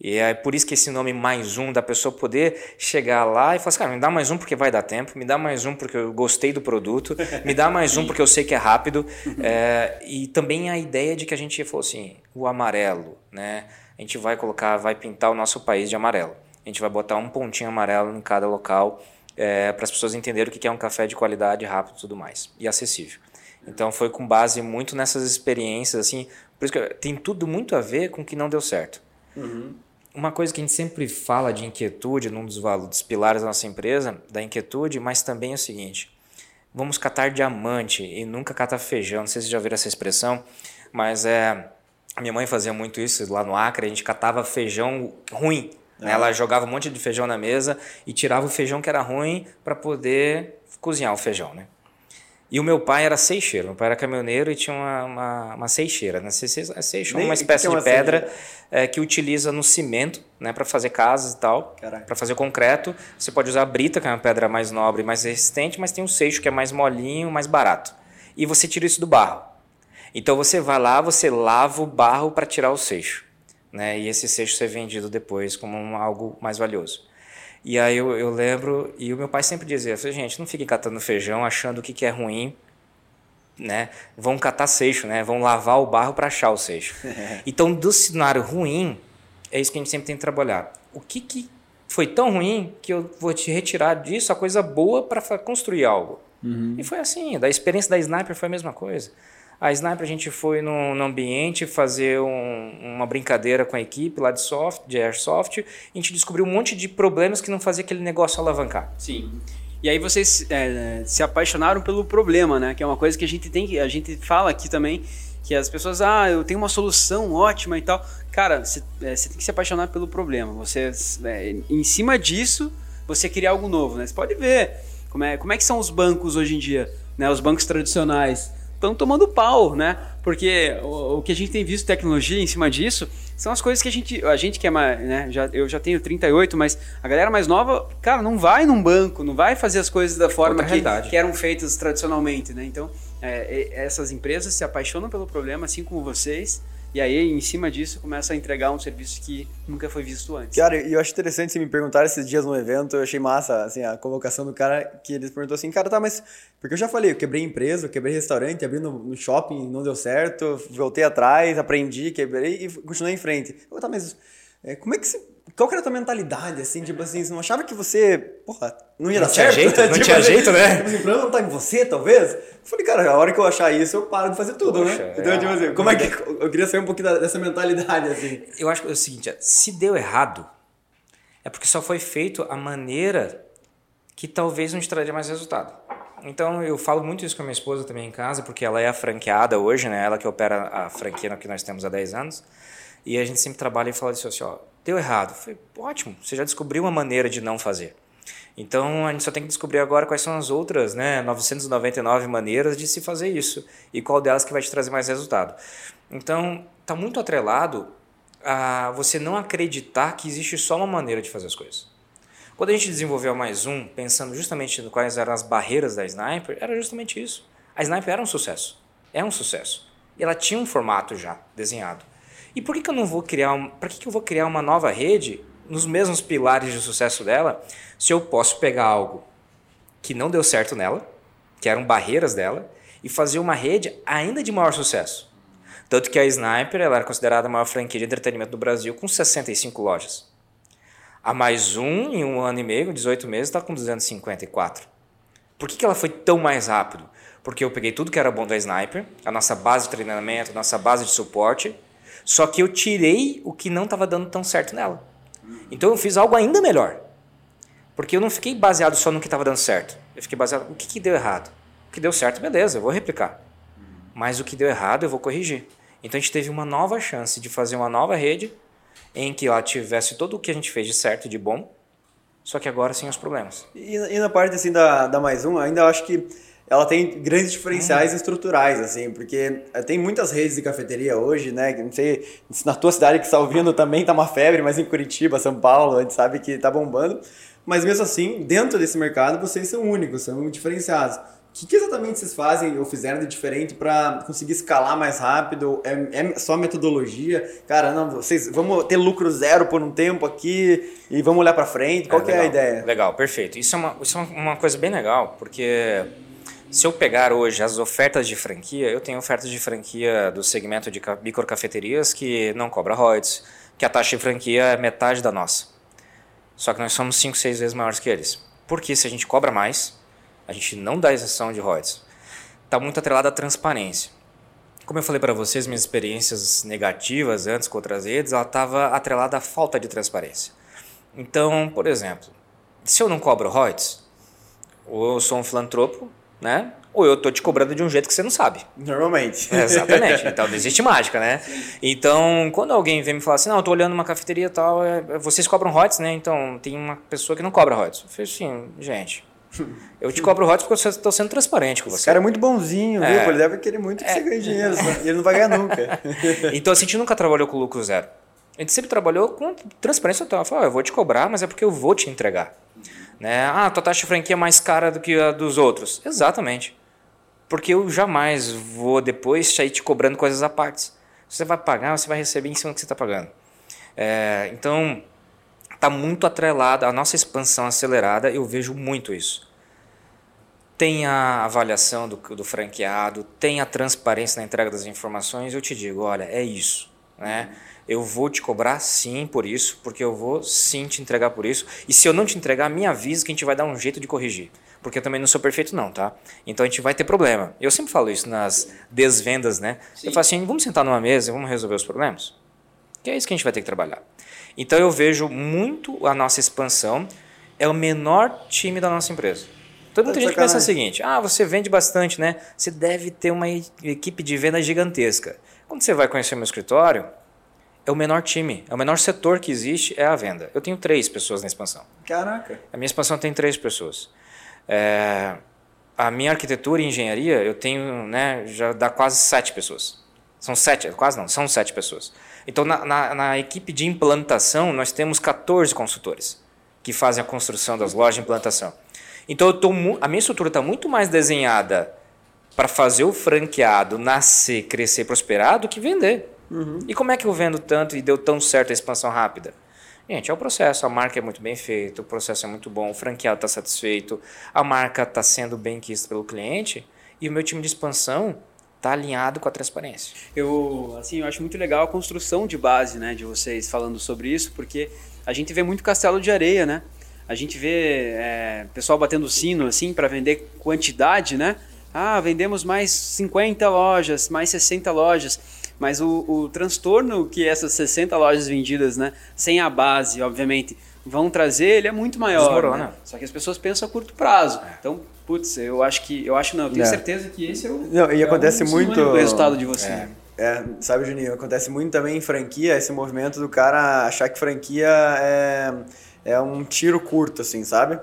E é por isso que esse nome mais um, da pessoa poder chegar lá e falar assim, cara, me dá mais um porque vai dar tempo, me dá mais um porque eu gostei do produto, me dá mais um porque eu sei que é rápido. É, e também a ideia de que a gente falou assim, o amarelo, né? A gente vai colocar, vai pintar o nosso país de amarelo. A gente vai botar um pontinho amarelo em cada local para as pessoas entenderem o que é um café de qualidade, rápido e tudo mais, e acessível. Então foi com base muito nessas experiências, assim, por isso que tem tudo muito a ver com o que não deu certo. Uma coisa que a gente sempre fala de inquietude, num dos, dos pilares da nossa empresa, da inquietude, mas também é o seguinte: vamos catar diamante e nunca catar feijão. Não sei se vocês já viram essa expressão, mas é. A Minha mãe fazia muito isso lá no Acre, a gente catava feijão ruim. né? Ela jogava um monte de feijão na mesa e tirava o feijão que era ruim para poder cozinhar o feijão, né? E o meu pai era seixeiro, meu pai era caminhoneiro e tinha uma, uma, uma seixeira. Né? Se- se- a Seixo é uma espécie é uma de pedra seixeira? é, que utiliza no cimento né, para fazer casas e tal, para fazer concreto. Você pode usar a brita, que é uma pedra mais nobre, mais resistente, mas tem o seixo, que é mais molinho, mais barato. E você tira isso do barro. Então você vai lá, você lava o barro para tirar o seixo. Né? E esse seixo ser vendido depois como um- algo mais valioso. E aí eu, eu lembro, e o meu pai sempre dizia, gente, não fiquem catando feijão achando o que, que é ruim, né? Vão catar seixo, né? Vão lavar o barro para achar o seixo. então, do cenário ruim, é isso que a gente sempre tem que trabalhar. O que, que foi tão ruim que eu vou te retirar disso a coisa boa para construir algo? E foi assim. Da experiência da Sniper foi a mesma coisa. A Sniper a gente foi num, num ambiente fazer um- uma brincadeira com a equipe lá de soft, de Airsoft, e a gente descobriu um monte de problemas que não fazia aquele negócio alavancar. Sim. E aí vocês é, se apaixonaram pelo problema, né? Que é uma coisa que a gente tem. A gente fala aqui também, que as pessoas, ah, eu tenho uma solução ótima e tal. Cara, você, é, tem que se apaixonar pelo problema. Você, é, em cima disso, você cria algo novo, né? Você pode ver como é, como é que são os bancos hoje em dia, né? Os bancos tradicionais estão tomando pau, né? Porque o, o que a gente tem visto tecnologia em cima disso são as coisas que a gente, a gente que é mais, né? Já, eu já tenho 38, mas a galera mais nova, cara, não vai num banco, não vai fazer as coisas da forma que, que eram feitas tradicionalmente, né? Então, é, é, essas empresas se apaixonam pelo problema, assim como vocês, e aí, em cima disso, começa a entregar um serviço que nunca foi visto antes. Cara, e eu acho interessante se me perguntaram esses dias no evento, eu achei massa, assim, a convocação do cara, que eles perguntou assim, cara, tá, mas... Porque eu já falei, eu quebrei empresa, eu quebrei restaurante, abri no, no shopping, não deu certo, voltei atrás, aprendi, quebrei e continuei em frente. Eu, tá, mas é, como é que você... Qual que era a tua mentalidade, assim, tipo assim, você não achava que você, porra, não ia Não dar tinha certo? jeito, não Tipo tinha assim, jeito, né? Tipo assim, o problema não tá em você, talvez? Eu falei, cara, a hora que eu achar isso, eu paro de fazer tudo, Poxa, né? Então, é. tipo assim, como é que... Eu queria saber um pouquinho dessa mentalidade, assim. Eu acho que é o seguinte, é, se deu errado, é porque só foi feito a maneira que talvez não te traria mais resultado. Então eu falo muito isso com a minha esposa também em casa, porque ela é a franqueada hoje, né? Ela que opera a franquia que nós temos há 10 anos. E a gente sempre trabalha e fala assim, ó, deu errado. falei, ótimo, você já descobriu uma maneira de não fazer. Então a gente só tem que descobrir agora quais são as outras, né, 999 maneiras de se fazer isso e qual delas que vai te trazer mais resultado. Então está muito atrelado a você não acreditar que existe só uma maneira de fazer as coisas. Quando a gente desenvolveu mais um, pensando justamente em quais eram as barreiras da Sniper, era justamente isso. A Sniper era um sucesso, é um sucesso. E ela tinha um formato já desenhado. E por que, que eu não vou criar, um, que, que eu vou criar uma nova rede nos mesmos pilares de sucesso dela, se eu posso pegar algo que não deu certo nela, que eram barreiras dela, e fazer uma rede ainda de maior sucesso. Tanto que a Sniper ela era considerada a maior franquia de entretenimento do Brasil, com 65 lojas. A mais um, em um ano e meio, 18 meses, está com 254. Por que, que ela foi tão mais rápido? Porque eu peguei tudo que era bom da Sniper, a nossa base de treinamento, a nossa base de suporte, só que eu tirei o que não estava dando tão certo nela. Então eu fiz algo ainda melhor. Porque eu não fiquei baseado só no que estava dando certo. Eu fiquei baseado no que, que deu errado. O que deu certo, beleza, eu vou replicar. Mas o que deu errado, eu vou corrigir. Então a gente teve uma nova chance de fazer uma nova rede em que ela tivesse tudo o que a gente fez de certo de bom, só que agora sem os problemas. E, e na parte assim da, da mais um, ainda acho que ela tem grandes diferenciais hum. estruturais, assim, porque eh, tem muitas redes de cafeteria hoje, né? Não sei se na tua cidade que está ouvindo também tá uma febre, mas em Curitiba, São Paulo, a gente sabe que tá bombando. Mas mesmo assim, dentro desse mercado, vocês são únicos, são diferenciados. O que, que, exatamente vocês fazem ou fizeram de diferente para conseguir escalar mais rápido? É, é, só metodologia? Cara, não, vocês vamos ter lucro zero por um tempo aqui e vamos olhar para frente. Qual é, que é a ideia? Legal, perfeito. Isso é, uma, isso é uma coisa bem legal, porque se eu pegar hoje as ofertas de franquia, eu tenho ofertas de franquia do segmento de microcafeterias que não cobra royalties, que a taxa de franquia é metade da nossa. Só que nós somos 5, 6 vezes maiores que eles. Porque se a gente cobra mais, a gente não dá isenção de royalties. Está muito atrelado à transparência. Como eu falei para vocês, minhas experiências negativas antes com outras redes, ela estava atrelada à falta de transparência. Então, por exemplo, se eu não cobro royalties, ou eu sou um filantropo né? Ou eu tô te cobrando de um jeito que você não sabe. Normalmente. É, exatamente. Então não existe mágica, né? Então, quando alguém vem me falar assim, não, eu tô olhando uma cafeteria e tal, é, vocês cobram royalties, né? Então tem uma pessoa que não cobra royalties. Eu falei assim, gente, eu te cobro royalties porque eu estou sendo transparente com você. Esse cara é muito bonzinho, é, viu? Ele deve querer muito que é, você ganhe dinheiro, e ele não vai ganhar nunca. então, assim, a gente nunca trabalhou com lucro zero. A gente sempre trabalhou com transparência total. Falou, oh, eu vou te cobrar, mas é porque eu vou te entregar. Né? Ah, tua taxa de franquia é mais cara do que a dos outros. Exatamente. Porque eu jamais vou depois sair te cobrando coisas à parte. Você vai pagar, você vai receber em cima do que você está pagando. É, então, está muito atrelada a nossa expansão acelerada, eu vejo muito isso. Tem a avaliação do, do franqueado, tem a transparência na entrega das informações, eu te digo, olha, é isso. Né? Uhum eu vou te cobrar sim por isso, porque eu vou sim te entregar por isso. E se eu não te entregar, me avisa que a gente vai dar um jeito de corrigir. Porque eu também não sou perfeito, não, tá? Então a gente vai ter problema. Eu sempre falo isso nas desvendas, né? Sim. Eu falo assim: vamos sentar numa mesa e vamos resolver os problemas? Que é isso que a gente vai ter que trabalhar. Então eu vejo muito a nossa expansão é o menor time da nossa empresa. Toda muita gente pensa o seguinte: ah, você vende bastante, né? Você deve ter uma equipe de venda gigantesca. Quando você vai conhecer meu escritório, é o menor time, é o menor setor que existe é a venda. Eu tenho três pessoas na expansão. Caraca. A minha expansão tem três pessoas. É, a minha arquitetura e engenharia eu tenho, né, já dá quase sete pessoas. São sete, quase não, são sete pessoas. Então na, na, na equipe de implantação nós temos 14 consultores que fazem a construção das lojas de implantação. Então eu tô, a minha estrutura está muito mais desenhada para fazer o franqueado nascer, crescer, prosperar do que vender. Uhum. E como é que eu vendo tanto e deu tão certo a expansão rápida? Gente, é o processo. A marca é muito bem feita, o processo é muito bom, o franqueado está satisfeito, a marca está sendo bem quista pelo cliente e o meu time de expansão está alinhado com a transparência. Eu, assim, eu acho muito legal a construção de base, né, de vocês falando sobre isso, porque a gente vê muito castelo de areia, né? A gente vê é, pessoal batendo sino assim para vender quantidade, né? Ah, vendemos mais 50 lojas, mais 60 lojas Mas o, o transtorno que essas 60 lojas vendidas, né, sem a base, obviamente, vão trazer, ele é muito maior. Desmorona. Né? Só que as pessoas pensam a curto prazo. Então, putz, eu acho que. Eu acho não, eu tenho É. certeza que esse é o. Não, e é acontece um muito- únicos resultado de você. É. É, sabe, Juninho, acontece muito também em franquia, esse movimento do cara achar que franquia é, é um tiro curto, assim, sabe?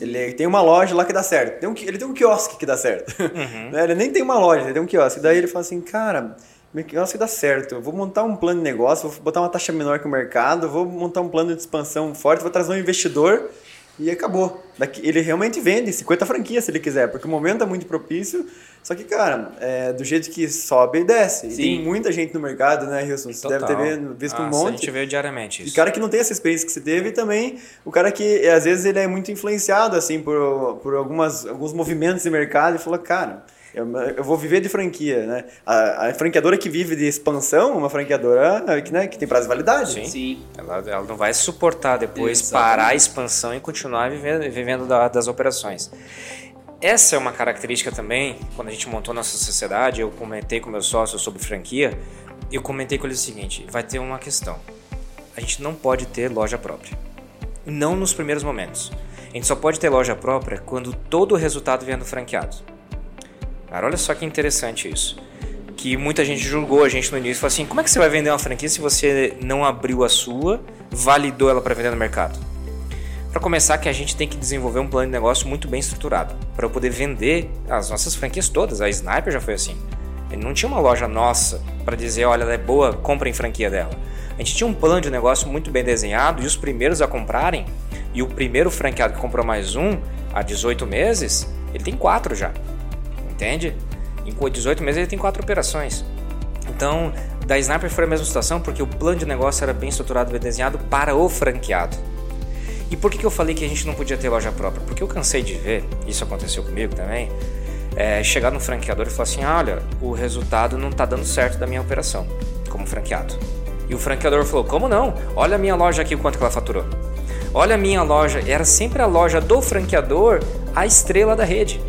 Ele tem uma loja lá que dá certo. Tem um, ele tem um quiosque que dá certo. Né? Ele nem tem uma loja, ele tem um quiosque. Daí ele fala assim, cara, meu quiosque dá certo. Eu vou montar um plano de negócio, vou botar uma taxa menor que o mercado, vou montar um plano de expansão forte, vou trazer um investidor e acabou. Daqui, ele realmente vende 50 franquias se ele quiser, porque o momento é muito propício. Só que, cara, é, do jeito que sobe e desce. E tem muita gente no mercado, né, Wilson? Você deve ter visto um Nossa, A monte. gente vê diariamente E isso. cara que não tem essa experiência que você teve e também o cara que eh, às vezes ele é muito influenciado assim por, por algumas, alguns movimentos de mercado e fala, cara, eu, eu vou viver de franquia, né? A, a franqueadora que vive de expansão, uma franqueadora que, né, que tem prazo de validade. Sim. Sim. Ela, ela não vai suportar depois Exatamente. parar a expansão e continuar vivendo, vivendo da- das operações. Essa é uma característica também, quando a gente montou nossa sociedade, eu comentei com meus sócios sobre franquia, eu comentei com eles o seguinte, vai ter uma questão. A gente não pode ter loja própria. Não nos primeiros momentos. A gente só pode ter loja própria quando todo o resultado vier do franqueado. Cara, olha só que interessante isso. Que muita gente julgou a gente no início. Falou assim: como é que você vai vender uma franquia se você não abriu a sua, validou ela para vender no mercado? Para começar, que a gente tem que desenvolver um plano de negócio muito bem estruturado para eu poder vender as nossas franquias todas. A Sniper já foi assim. Ele não tinha uma loja nossa para dizer: olha, ela é boa, compra em franquia dela. A gente tinha um plano de negócio muito bem desenhado e os primeiros a comprarem, e o primeiro franqueado que comprou mais um, há 18 meses, ele tem quatro já. Entende? Em 18 meses ele tem quatro operações. Então, da Sniper foi a mesma situação, porque o plano de negócio era bem estruturado, bem desenhado para o franqueado. E por que, que eu falei que a gente não podia ter loja própria? Porque eu cansei de ver, isso aconteceu comigo também, é, chegar no franqueador e falar assim: olha, o resultado não está dando certo da minha operação, como franqueado. E o franqueador falou: como não? Olha a minha loja aqui, o quanto que ela faturou. Olha a minha loja, era sempre a loja do franqueador a estrela da rede.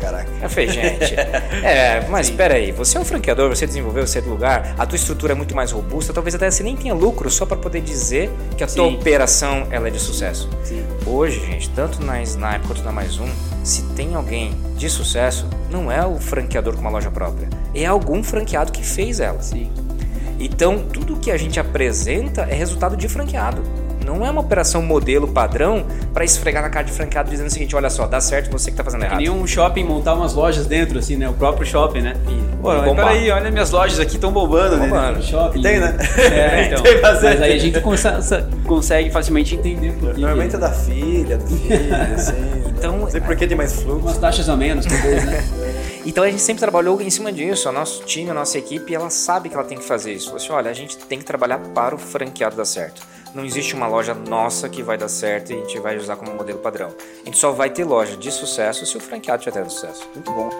Caraca. Eu falei, gente, é, mas espera aí, você é um franqueador, você desenvolveu, você é do lugar, a tua estrutura é muito mais robusta, talvez até você nem tenha lucro só para poder dizer que a tua Sim. operação ela é de sucesso. Sim. Hoje, gente, tanto na Snipe quanto na Mais Um, se tem alguém de sucesso, não é o franqueador com uma loja própria, é algum franqueado que fez ela. Sim. Então, tudo que a gente apresenta é resultado de franqueado. Não é uma operação modelo padrão para esfregar na cara de franqueado dizendo o seguinte: olha só, dá certo você que tá fazendo Que errado. nem um shopping montar umas lojas dentro, assim, né? O próprio shopping, né? Pô, e mas bombar. peraí, olha minhas lojas aqui estão bombando, né? Bombando. Shopping. Tem, né? É, então. Tem bastante. mas aí a gente consegue, consegue facilmente entender por que. Normalmente é da filha, do filho, assim. Então, Não sei por que tem mais fluxo. Umas taxas a menos, talvez, né? Então a gente sempre trabalhou em cima disso. O nosso time, a nossa equipe, ela sabe que ela tem que fazer isso. Falou assim, olha, a gente tem que trabalhar para o franqueado dar certo. Não existe uma loja nossa que vai dar certo e a gente vai usar como modelo padrão. A gente só vai ter loja de sucesso se o franqueado tiver sucesso. Muito bom.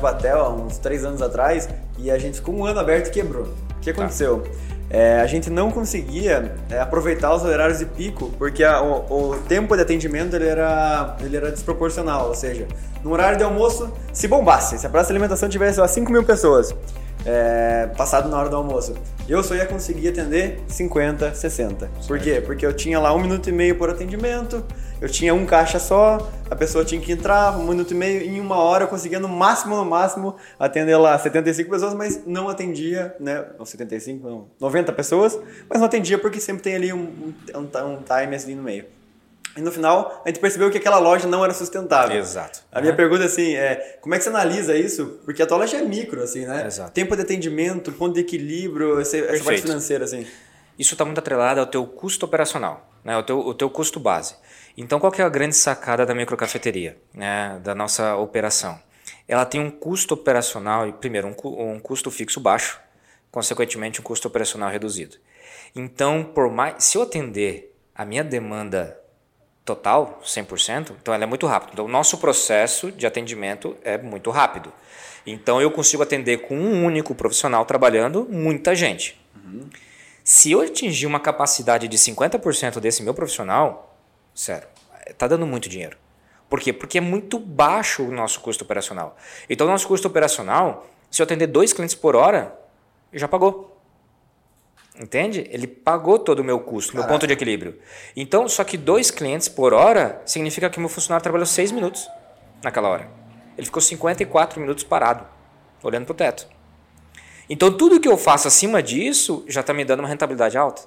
Batel há uns três anos atrás e a gente ficou um ano aberto e quebrou. O que aconteceu? É, a gente não conseguia é, aproveitar os horários de pico porque a- o, o tempo de atendimento ele era, ele era desproporcional, ou seja, no horário de almoço, se bombasse, se a praça de alimentação tivesse lá, 5 mil pessoas é, passado na hora do almoço, eu só ia conseguir atender 50, 60. Por quê? Porque eu tinha lá um minuto e meio por atendimento, eu tinha um caixa só, a pessoa tinha que entrar, um minuto e meio, em uma hora eu conseguia no máximo, no máximo, atender lá 75 pessoas, mas não atendia, né? Não, 75, não, 90 pessoas, mas não atendia porque sempre tem ali um, um, um, um time assim no meio. E no final, a gente percebeu que aquela loja não era sustentável. Exato. A minha pergunta assim é, como é que você analisa isso? Porque a tua loja é micro, assim, né? Exato. Tempo de atendimento, ponto de equilíbrio, essa, essa parte financeira, assim. Isso está muito atrelado ao teu custo operacional, né? o, teu, o teu custo base. Então, qual que é a grande sacada da microcafeteria, né? da nossa operação? Ela tem um custo operacional, primeiro, um, um custo fixo baixo, consequentemente, um custo operacional reduzido. Então, por mais, se eu atender a minha demanda total, 100%, então ela é muito rápida. Então o nosso processo de atendimento é muito rápido. Então eu consigo atender com um único profissional trabalhando muita gente. Uhum. Se eu atingir uma capacidade de 50% desse meu profissional, sério, tá dando muito dinheiro. Por quê? Porque é muito baixo o nosso custo operacional. Então, o nosso custo operacional, se eu atender dois clientes por hora, já pagou. Entende? Ele pagou todo o meu custo, Caraca. meu ponto de equilíbrio. Então, só que dois clientes por hora significa que meu funcionário trabalhou seis minutos naquela hora. Ele ficou 54 minutos parado, olhando para o teto. Então, tudo que eu faço acima disso já está me dando uma rentabilidade alta.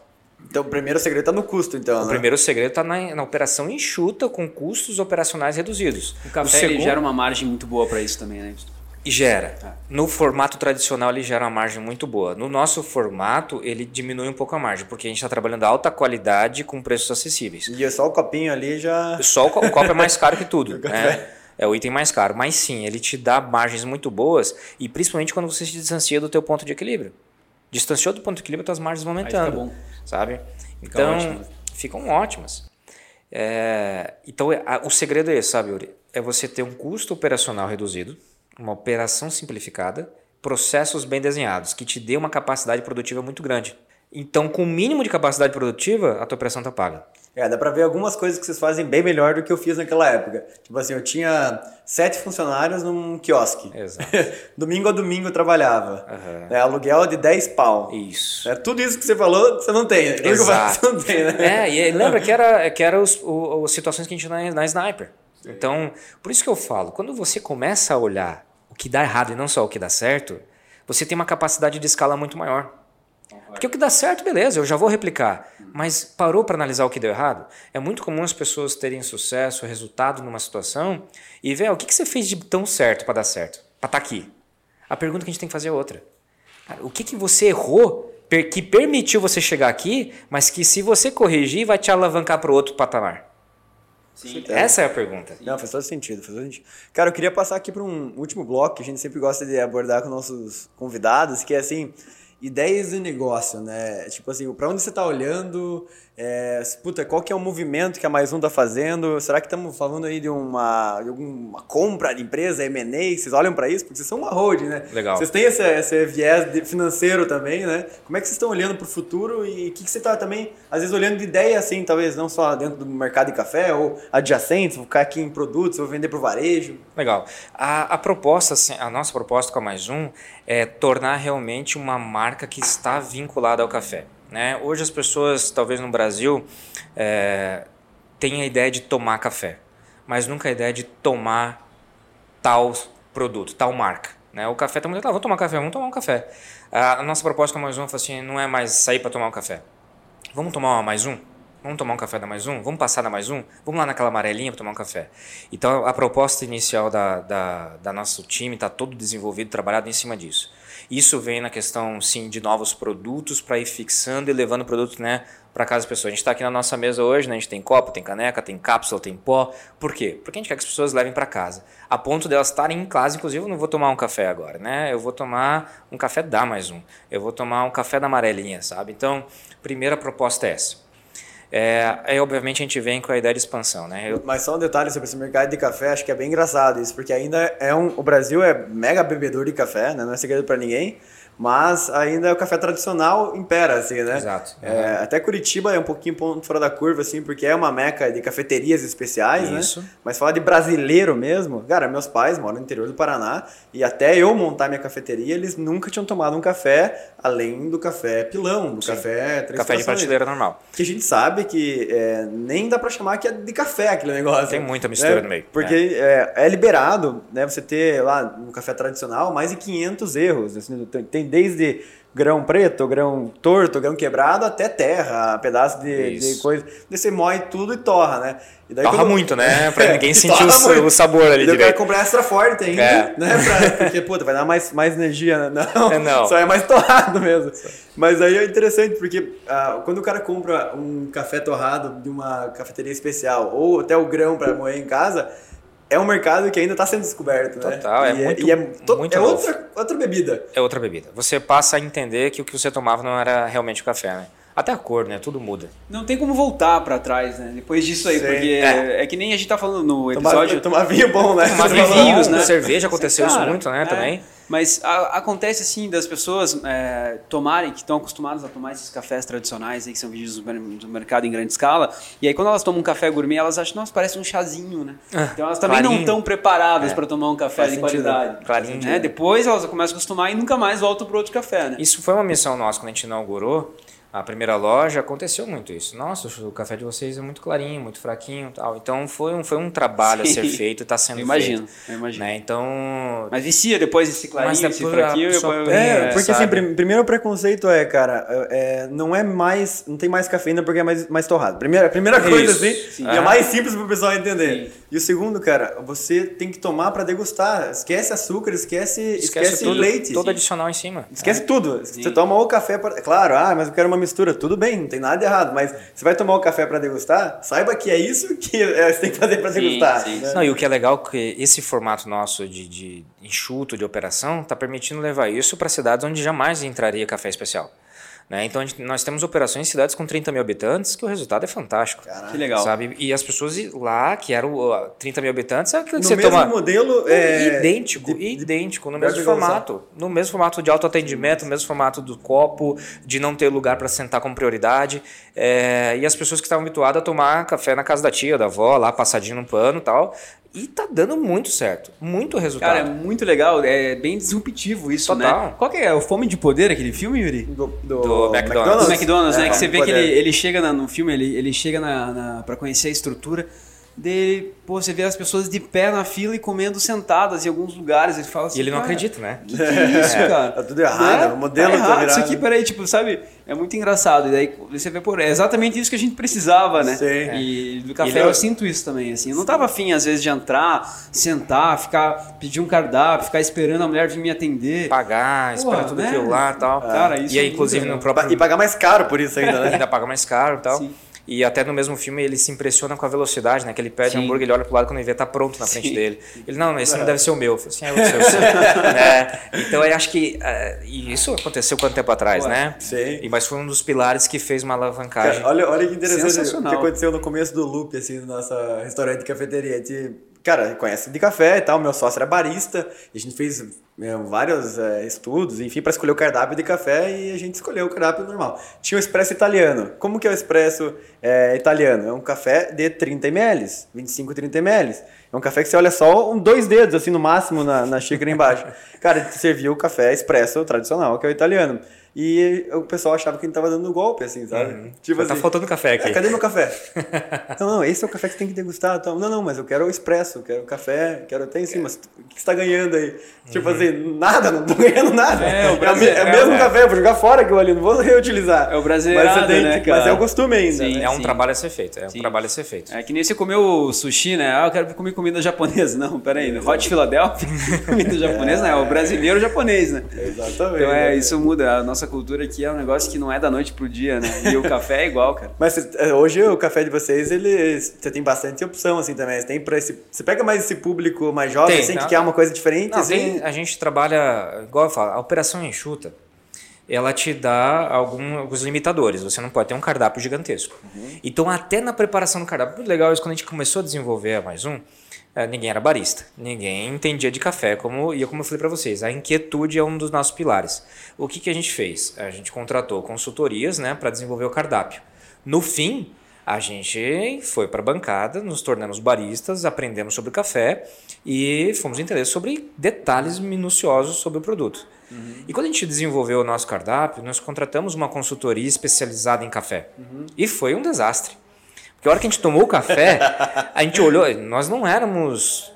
Então, o primeiro segredo está no custo, então. O né? primeiro segredo está na, na, operação enxuta, com custos operacionais reduzidos. O café o segundo... gera uma margem muito boa para isso também, né? E gera. É. No formato tradicional, ele gera uma margem muito boa. No nosso formato, ele diminui um pouco a margem, porque a gente está trabalhando alta qualidade com preços acessíveis. E é só o copinho ali já. Só o, o copo é mais caro que tudo. né? É o item mais caro. Mas sim, ele te dá margens muito boas, e principalmente quando você se distancia do teu ponto de equilíbrio. Distanciou do ponto de equilíbrio, tuas margens vão aumentando. Sabe? Então, ótimo. ficam ótimas. É, então, a, o segredo é esse, sabe, Yuri? É você ter um custo operacional reduzido, uma operação simplificada, processos bem desenhados, que te dê uma capacidade produtiva muito grande. Então, com o mínimo de capacidade produtiva, a tua operação está paga. É, dá pra ver algumas coisas que vocês fazem bem melhor do que eu fiz naquela época. Tipo assim, eu tinha sete funcionários num quiosque. Exato. domingo a domingo eu trabalhava. Uhum. É, aluguel de 10 pau. Isso. É, tudo isso que você falou, você não tem. Né? Exato. Você não tem, né? É, e lembra que era, que era os, o, as situações que a gente tinha na, na Sniper. Sim. Então, por isso que eu falo, quando você começa a olhar que dá errado e não só o que dá certo, você tem uma capacidade de escala muito maior. Porque o que dá certo, beleza, eu já vou replicar. Mas parou para analisar o que deu errado? É muito comum as pessoas terem sucesso, resultado numa situação e ver o que, que você fez de tão certo para dar certo, para estar tá aqui. A pergunta que a gente tem que fazer é outra. o que, que você errou que permitiu você chegar aqui, mas que se você corrigir vai te alavancar para outro patamar? Sim, Essa é a pergunta. Não, faz todo sentido, faz todo sentido. Cara, eu queria passar aqui para um último bloco que a gente sempre gosta de abordar com nossos convidados, que é assim, ideias de negócio, né? Tipo assim, para onde você está olhando, é, puta, qual que é o movimento que a Mais Um está fazendo? Será que estamos falando aí de uma, de alguma compra de empresa, M&A? Vocês olham para isso? Porque vocês são uma holding, né? Legal. Vocês têm esse, esse viés financeiro também, né? Como é que vocês estão olhando para o futuro e o que, que você está também, às vezes, olhando de ideia assim, talvez não só dentro do mercado de café ou adjacentes, vou ficar aqui em produtos, vou vender para o varejo? Legal. A, a proposta, assim, a nossa proposta com a Mais Um é tornar realmente uma marca que está vinculada ao café. Né? Hoje as pessoas, talvez no Brasil, é, têm a ideia de tomar café, mas nunca a ideia de tomar tal produto, tal marca. Né? O café está muito, ah, vamos tomar café, vamos tomar um café. A, nossa proposta com a Mais Um assim, não é mais sair para tomar um café. Vamos tomar uma Mais Um? Vamos tomar um café da Mais Um? Vamos passar da Mais Um? Vamos lá naquela amarelinha para tomar um café. Então a proposta inicial da, da, da nosso time está todo desenvolvido, trabalhado em cima disso. Isso vem na questão, sim, de novos produtos para ir fixando e levando o produto né, para casa das pessoas. A gente está aqui na nossa mesa hoje, né, a gente tem copo, tem caneca, tem cápsula, tem pó. Por quê? Porque a gente quer que as pessoas levem para casa. A ponto delas estarem em casa, inclusive, eu não vou tomar um café agora, né? Eu vou tomar um café, dá mais um. Eu vou tomar um café da amarelinha, sabe? Então, primeira proposta é essa. É, aí, obviamente, a gente vem com a ideia de expansão, né? Eu... Mas só um detalhe sobre esse mercado de café, acho que é bem engraçado isso, porque ainda é um. O Brasil é mega bebedor de café, né? Não é segredo para ninguém mas ainda o café tradicional impera, assim, né? Exato. É, até Curitiba é um pouquinho ponto fora da curva, assim, porque é uma meca de cafeterias especiais, né? Isso. né? Mas falar de brasileiro mesmo, cara, meus pais moram no interior do Paraná e até eu montar minha cafeteria, eles nunca tinham tomado um café além do café pilão, do Sim. café... Café de prateleira normal. Que a gente sabe que é, nem dá para chamar que é de café aquele negócio. Tem muita mistura né? no meio. Porque é. é. é liberado, né? Você ter lá no café tradicional mais de 500 erros. Assim, tem desde grão preto, grão torto, grão quebrado, até terra, pedaço de, de coisa. Daí você moe tudo e torra, né? E daí torra quando... muito, né? Pra ninguém sentir o, o, sabor ali. Eu quero comprar extra forte ainda, é. né? Pra, porque, puta, vai dar mais, mais energia. Né? Não, é, não, só é mais torrado mesmo. Mas aí é interessante, porque ah, quando o cara compra um café torrado de uma cafeteria especial, ou até o grão para moer em casa é um mercado que ainda está sendo descoberto, né? Total, é, e é muito, e é, to, muito é outra, outra bebida. É outra bebida. Você passa a entender que o que você tomava não era realmente o café, né? Até a cor, né? Tudo muda. Não tem como voltar pra trás, né? Depois disso aí, Sim. porque é. é que nem a gente tá falando no Tomar, episódio. tomar vinho bom, né? Tomar vinhos, né? Cerveja aconteceu isso Cara, muito, né? é. Também. Mas a- acontece assim das pessoas é, tomarem, que estão acostumadas a tomar esses cafés tradicionais aí, que são vendidos no mer- no mercado em grande escala, e aí quando elas tomam um café gourmet, elas acham, nossa, parece um chazinho, né? então elas também não clarinho. estão preparadas É. para tomar um café Faz de sentido. qualidade. Clarinho. Né? Depois elas começam a acostumar e nunca mais voltam para outro café, né? Isso foi uma missão nossa quando a gente inaugurou a primeira loja, aconteceu muito isso. Nossa, o café de vocês é muito clarinho, muito fraquinho e tal. Então foi um, foi um trabalho a ser Sim. feito e está sendo Eu imagino, feito. eu imagino. Né? Então, Mas vicia depois esse clarinho, esse depois fraquinho, depois- É, É, porque sabe? assim, prim- primeiro o preconceito é, cara, é, não é mais, não tem mais cafeína porque é mais, mais torrado. Primeira, primeira coisa, Isso, assim, sim. e é É. mais simples pro pessoal entender. Sim. E o segundo, cara, você tem que tomar pra degustar. Esquece açúcar, esquece, esquece, esquece tudo, leite. todo adicional em cima. Esquece tudo. Você toma o café para. Claro, ah, mas eu quero uma mistura. Tudo bem, não tem nada de errado. Mas você vai tomar o café para degustar, saiba que é isso que é, você tem que fazer para Sim, degustar. sim, né? Não, e o que é legal é que esse formato nosso de, de enxuto, de operação, está permitindo levar isso para cidades onde jamais entraria café especial. Né? Então gente- nós temos operações em cidades com 30 mil habitantes que o resultado é fantástico. Que legal. Sabe? E as pessoas lá, que eram uh, 30 mil habitantes, é aquilo que No você mesmo toma. modelo. É, idêntico, de- de- idêntico, no mesmo formato. No mesmo formato de autoatendimento, no mesmo formato do copo, de não ter lugar para sentar como prioridade. É, e as pessoas que estavam habituadas a tomar café na casa da tia, da avó, lá passadinho num pano e tal. E tá dando muito certo. Muito resultado. Cara, é muito legal, é bem disruptivo isso, Total. né? Qual que é o Fome de Poder, aquele filme, Yuri? do, do, Do McDonald's. Do McDonald's, né? É, Que você vê que ele, ele chega na- no filme, ele, ele chega na, na, pra conhecer a estrutura dele, pô, você vê as pessoas de pé na fila e comendo sentadas em alguns lugares. Ele fala assim. e ele não "Cara, acredita, né? Que que é isso, cara? Tá tudo errado, Né? o modelo tá tá errado. Isso virado. aqui, peraí, tipo, sabe? É muito engraçado. E daí você vê, por é exatamente isso que a gente precisava, né? Sim. E do café Ele- eu sinto isso também, assim. Eu não tava afim, às vezes, de entrar, sentar, ficar, pedir um cardápio, ficar esperando a mulher vir me atender. Pagar, esperar tudo né? aquilo lá e tal. Cara, isso e aí, é muito inclusive, legal. no próprio. E pagar mais caro por isso ainda, né? ainda paga mais caro e tal. Sim. E até no mesmo filme ele se impressiona com a velocidade, né? Que ele pede Sim. hambúrguer, ele olha pro lado quando ele vê tá pronto na frente Sim. dele. Ele, não, esse não deve ser o meu. Eu falei assim, é o seu. sim." Né? Então eu acho que. e isso aconteceu quanto tempo atrás, Ué, né? sim. E, mas foi um dos pilares que fez uma alavancagem. Cara, olha, olha que interessante o que aconteceu no começo do loop, assim, do nosso restaurante e cafeteria. Gente, cara, conhece de café e tal, meu sócio era barista, e a gente fez é, vários é, estudos, enfim, para escolher o cardápio de café e a gente escolheu o cardápio normal. Tinha o expresso italiano. Como que é o expresso é, italiano? É um café de 30 ml, 25, 30 ml. É um café que você olha só um, dois dedos, assim, no máximo, na, na xícara embaixo. Cara, a gente serviu o café expresso tradicional, que é o italiano. E o pessoal achava que a gente tava dando golpe, assim, sabe? Tipo tá assim, faltando café aqui. "Ah, cadê meu café? não, não, esse é o café que você tem que degustar. Então, não, não, mas eu quero o expresso, eu quero o café, quero até em cima. O que você tá ganhando aí? Tipo assim, nada, não tô ganhando nada. É, o é, Brasil- é o é, mesmo é. café, eu vou jogar fora aquilo ali, não vou reutilizar. É o brasileirado, mas, tem né, que- mas é o costume ainda. Sim. né? É um trabalho a ser feito. É um Sim. trabalho a ser feito. É que nem você comeu sushi, né? Ah, eu quero comer comida japonesa. Não, peraí. Hot Philadelphia, comida japonesa, não. É o brasileiro japonês, né? Exatamente. Então é, né? isso muda. A nossa cultura aqui é um negócio que não é da noite pro dia, né? E o café é igual, cara. Mas é, hoje o café de vocês, ele, você tem bastante opção, assim, também. Você tem para esse, você pega mais esse público mais jovem, Tem, assim, que não. quer uma coisa diferente, Não, assim. tem- a gente trabalha, igual eu falo, a operação enxuta, ela te dá algum- alguns limitadores. Você não pode ter um cardápio gigantesco. Então, até na preparação do cardápio, muito legal isso, quando a gente começou a desenvolver a Mais Um, ninguém era barista, ninguém entendia de café, como, e como eu falei para vocês, a inquietude é um dos nossos pilares. O que, que a gente fez? A gente contratou consultorias né, para desenvolver o cardápio. No fim, a gente foi para a bancada, nos tornamos baristas, aprendemos sobre café e fomos entender sobre detalhes minuciosos sobre o produto. E quando a gente desenvolveu o nosso cardápio, nós contratamos uma consultoria especializada em café. E foi um desastre. Porque a hora que a gente tomou o café, a gente olhou, nós não éramos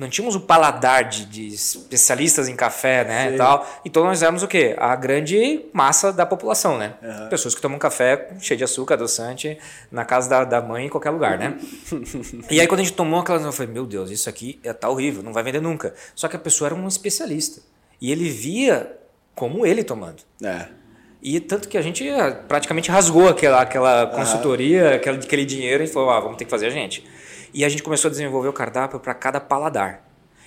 não tínhamos o paladar de, de especialistas em café, né, e tal. Então nós éramos o quê? A grande massa da população, né? Pessoas que tomam café cheio de açúcar, adoçante, na casa da, da mãe, em qualquer lugar, né? e aí quando a gente tomou aquela, eu falei, meu Deus, isso aqui é tá horrível, não vai vender nunca. Só que a pessoa era um especialista. E ele via como ele tomando. É. E tanto que a gente ah, praticamente rasgou aquela, aquela consultoria, aquele, aquele dinheiro e falou, ah, vamos ter que fazer a gente. E a gente começou a desenvolver o cardápio para cada paladar.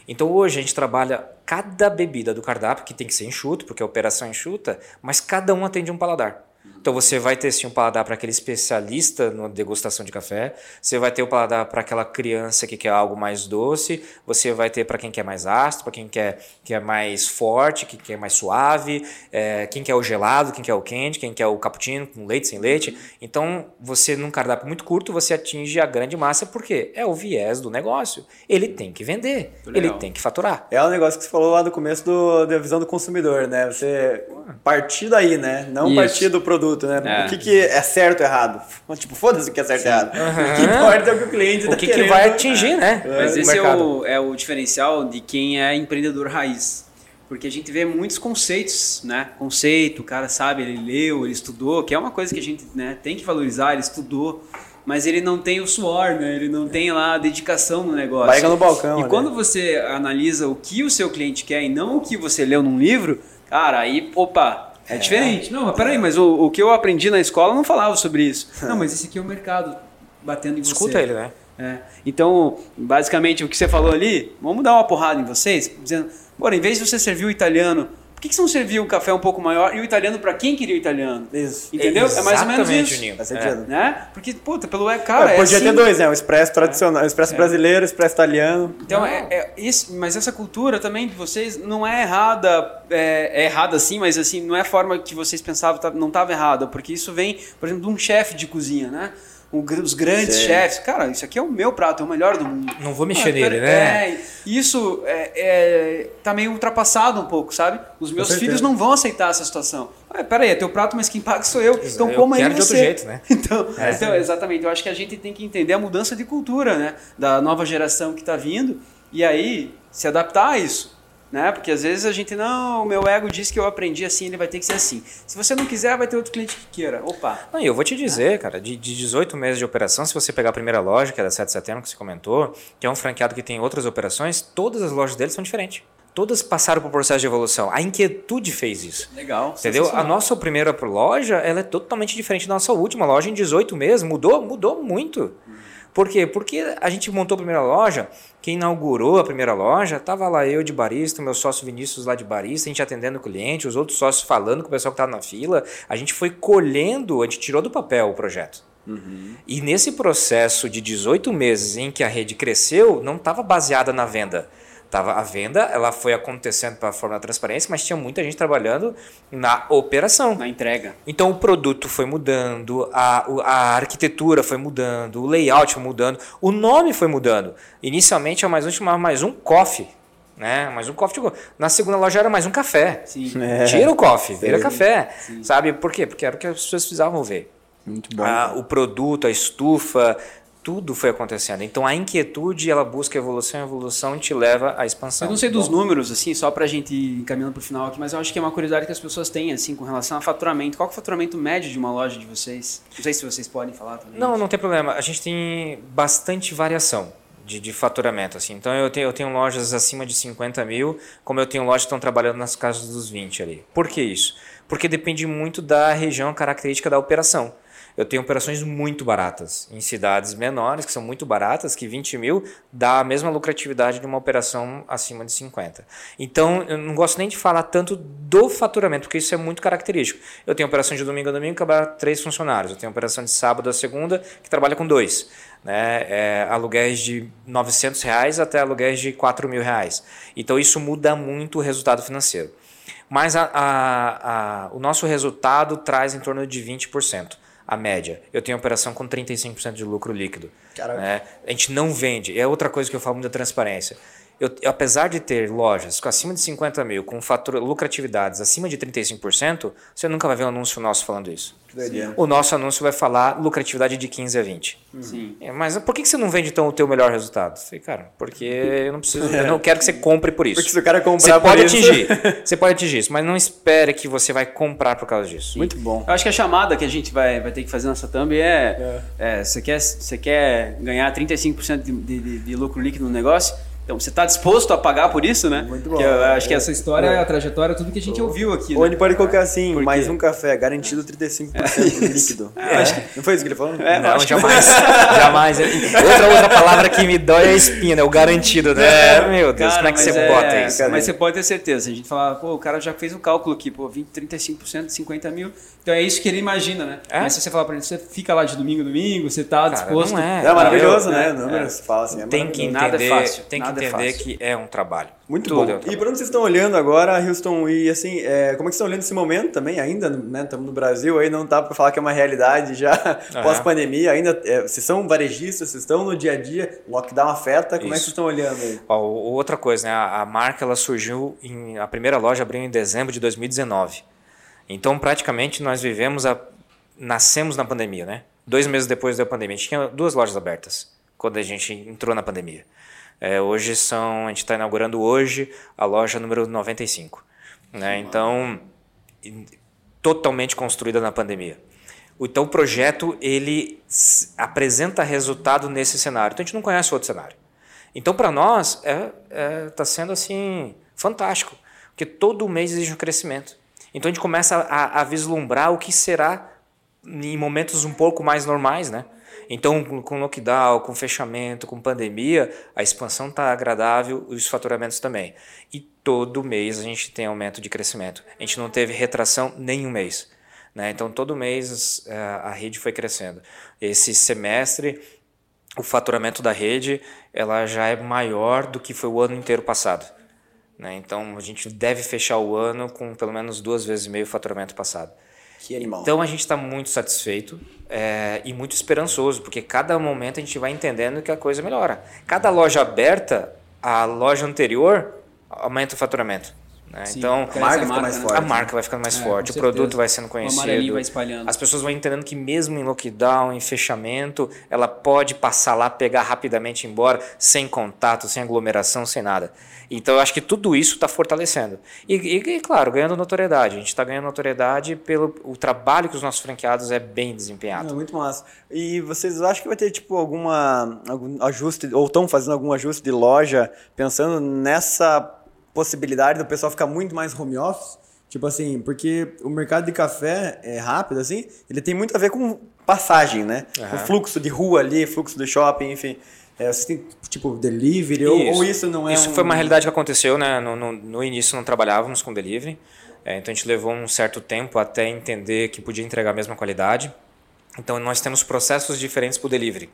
Então hoje a gente trabalha cada bebida do cardápio, que tem que ser enxuto, porque a operação é enxuta, mas cada um atende um paladar. Então você vai ter sim um paladar para aquele especialista na degustação de café, você vai ter o paladar para aquela criança que quer algo mais doce, você vai ter para quem quer mais ácido, para quem quer, quer mais forte, quem quer mais suave, é, quem quer o gelado, quem quer o quente, quem quer o cappuccino com leite, sem leite. Então você num cardápio muito curto você atinge a grande massa porque é o viés do negócio. Ele tem que vender, ele tem que faturar. É o negócio que você falou lá no começo do, da visão do consumidor, né? Você partir daí, né? Não Isso. partir do produto, né? É. O que, que é certo ou errado? Tipo, foda-se o que é certo e errado. O que importa é o que o cliente O tá que, que querendo. vai atingir, né? Mas o esse é o, é o diferencial de quem é empreendedor raiz. Porque a gente vê muitos conceitos, né? Conceito, o cara sabe, ele leu, ele estudou, que é uma coisa que a gente né, tem que valorizar, ele estudou, mas ele não tem o suor, né? Ele não tem lá a dedicação no negócio. Barriga no balcão, E né? quando você analisa o que o seu cliente quer e não o que você leu num livro, cara, aí, opa, é, diferente. Não, mas peraí, mas o, o que eu aprendi na escola não falava sobre isso. Não, mas esse aqui é o mercado batendo em você. Escuta ele, né? É. Então, basicamente, o que você falou ali, vamos dar uma porrada em vocês, dizendo, bora, em vez de você servir o italiano, que, que você não serviu um café um pouco maior e o italiano para quem queria o italiano? Isso. Entendeu? É mais ou menos Exatamente, isso. Juninho. É. sentido. Né? Porque, puta, pelo é, cara, Ué, é podia assim. ter dois, né? O expresso tradicional, o expresso brasileiro, o expresso italiano. Então, é, é isso, mas essa cultura também de vocês não é errada, é, é errada sim, mas assim, não é a forma que vocês pensavam, tá- não estava errada, porque isso vem, por exemplo, de um chefe de cozinha, né? Os grandes Sim. chefes, cara, isso aqui é o meu prato, é o melhor do mundo. Não vou mexer Ah, nele, né? É, isso é, é, tá meio ultrapassado um pouco, sabe? Os meus filhos não vão aceitar essa situação. Ah, peraí, é teu prato, mas quem paga sou eu. Então eu como aí quero de você. outro jeito, né? Então, É. então, exatamente. Eu acho que a gente tem que entender a mudança de cultura, né? Da nova geração que está vindo e aí se adaptar a isso. Né? Porque às vezes a gente, não, o meu ego diz que eu aprendi assim, ele vai ter que ser assim. Se você não quiser, vai ter outro cliente que queira. Opa. Não, e eu vou te dizer, cara, de, de 18 meses de operação, se você pegar a primeira loja, que é da 7 de setembro, que você comentou, que é um franqueado que tem outras operações, todas as lojas deles são diferentes. Todas passaram por processo de evolução. A inquietude fez isso. Legal. Entendeu? A nossa primeira loja, ela é totalmente diferente da nossa última loja em 18 meses. Mudou, mudou muito. Por quê? Porque a gente montou a primeira loja, quem inaugurou a primeira loja, tava lá eu de barista, meu sócio Vinícius lá de barista, a gente atendendo o cliente, os outros sócios falando com o pessoal que estava na fila. A gente foi colhendo, a gente tirou do papel o projeto. E nesse processo de 18 meses em que a rede cresceu, não estava baseada na venda. Tava, a venda ela foi acontecendo para a forma da transparência, mas tinha muita gente trabalhando na operação. Na entrega. Então o produto foi mudando, a, a arquitetura foi mudando, o layout foi mudando, o nome foi mudando. Inicialmente a mais um chamava mais um coffee. Né? Mais um coffee. Na segunda loja era mais um café. Sim. É. Tira o coffee, vira Sim. café. Sabe por quê? Porque era o que as pessoas precisavam ver. Muito bom. Ah, o produto, a estufa, tudo foi acontecendo. Então a inquietude, ela busca evolução, a evolução te leva à expansão. Eu não sei dos números, assim, só pra gente ir encaminhando pro final aqui, mas eu acho que é uma curiosidade que as pessoas têm, assim, com relação a faturamento. Qual é o faturamento médio de uma loja de vocês? Não sei se vocês podem falar também. Não, não tem problema. A gente tem bastante variação de, de faturamento. Assim. Então eu tenho, eu tenho lojas acima de 50 mil, como eu tenho lojas que estão trabalhando nas casas dos 20 ali. Por que isso? Porque depende muito da região característica da operação. Eu tenho operações muito baratas em cidades menores, que são muito baratas, que 20 mil dá a mesma lucratividade de uma operação acima de 50. Então, eu não gosto nem de falar tanto do faturamento, porque isso é muito característico. Eu tenho operação de domingo a domingo que trabalha três funcionários. Eu tenho operação de sábado a segunda que trabalha com dois. Né? É, aluguéis de 900 reais até aluguéis de 4 mil reais. Então, isso muda muito o resultado financeiro. Mas a- a- a- o nosso resultado traz em torno de 20%, a média. Eu tenho operação com 35% de lucro líquido. Né? A gente não vende. É outra coisa que eu falo muito da transparência. Eu, apesar de ter lojas com acima de 50 mil, com fatura, lucratividades acima de 35%, você nunca vai ver um anúncio nosso falando isso. Doideira. O nosso anúncio vai falar lucratividade de 15 a 20. Sim. É, mas por que você não vende então o teu melhor resultado? Eu falei, cara, porque eu não preciso, eu não quero que você compre por isso. Porque se o cara comprar Você por pode isso- atingir, você pode atingir isso, mas não espere que você vai comprar por causa disso. Muito bom. Eu acho que a chamada que a gente vai, vai ter que fazer nessa thumb é, é, você, quer, você quer ganhar 35% de, de, de lucro líquido no negócio? Então, você está disposto a pagar por isso, né? Muito bom. Que eu acho que É. essa história, a trajetória, tudo que a gente ouviu aqui. Ou né? ele pode colocar assim, mais um café, garantido 35% líquido. É, acho Não foi isso que ele falou? É, Não, acho que- jamais. jamais. Outra, outra palavra que me dói é a espinha, né? O garantido, né? Meu Deus, Cara, como é que você bota isso? cara? Mas você pode ter certeza. A gente fala, pô, o cara já fez o cálculo aqui, pô, 20, 35% de 50 mil. Então é isso que ele imagina, né? É? Mas se você falar pra ele, você fica lá de domingo a domingo, você tá Cara, disposto. não é. É maravilhoso, né? é, Números, fala assim, é Tem que maravilhoso. Nada é entender, fácil, tem que nada é entender fácil. que é um trabalho. Muito Tudo bom. é um e trabalho. para onde vocês estão olhando agora, Houston, e assim, é, como é que vocês estão olhando esse momento também, ainda, né? Estamos no Brasil, aí não dá para falar que é uma realidade já pós-pandemia, ainda, é, vocês são varejistas, vocês estão no dia a dia, lockdown afeta, como é que Isso. vocês estão olhando aí? Ó, outra coisa, né? A, a marca ela surgiu em a primeira loja abriu em dezembro de 2019. Então praticamente nós vivemos a nascemos na pandemia, né? Dois meses depois da pandemia, a gente tinha duas lojas abertas quando a gente entrou na pandemia. É, hoje são a gente está inaugurando hoje a loja número 95, né? Então totalmente construída na pandemia. Então o projeto ele apresenta resultado nesse cenário. Então a gente não conhece outro cenário. Então para nós é, é, tá sendo assim fantástico, porque todo mês exige um crescimento. Então a gente começa a, a vislumbrar o que será em momentos um pouco mais normais, né? Então, com- lockdown, com fechamento, com pandemia, a expansão está agradável os faturamentos também. E todo mês a gente tem aumento de crescimento. A gente não teve retração nenhum mês. Né? Então, todo mês eh, a rede foi crescendo. Esse semestre, o faturamento da rede ela já é maior do que foi o ano inteiro passado. Né? Então, a gente deve fechar o ano com pelo menos duas vezes e meio o faturamento passado. Que animal. Então a gente está muito satisfeito é, e muito esperançoso, porque cada momento a gente vai entendendo que a coisa melhora. Cada loja aberta, a loja anterior aumenta o faturamento. Né? Sim, Então a marca fica mais né? forte. a marca vai ficando mais É, forte, o produto vai sendo conhecido, vai espalhando. as pessoas vão entendendo que mesmo em lockdown, em fechamento, ela pode passar lá, pegar rapidamente e ir embora, sem contato, sem aglomeração, sem nada. Então eu acho que tudo isso está fortalecendo. E, e, e, claro, ganhando notoriedade. A gente está ganhando notoriedade pelo o trabalho que os nossos franqueados é bem desempenhado. É muito massa. E vocês acham que vai ter tipo alguma algum ajuste ou estão fazendo algum ajuste de loja pensando nessa possibilidade do pessoal ficar muito mais home office? Tipo assim, porque o mercado de café é rápido assim, ele tem muito a ver com passagem, né? O fluxo de rua ali, fluxo do shopping, enfim. É, vocês têm tipo delivery ou, ou isso não é Isso um- foi uma realidade que aconteceu, né? No, no, no início não trabalhávamos com delivery, é, então a gente levou um certo tempo até entender que podia entregar a mesma qualidade. Então nós temos processos diferentes para o delivery.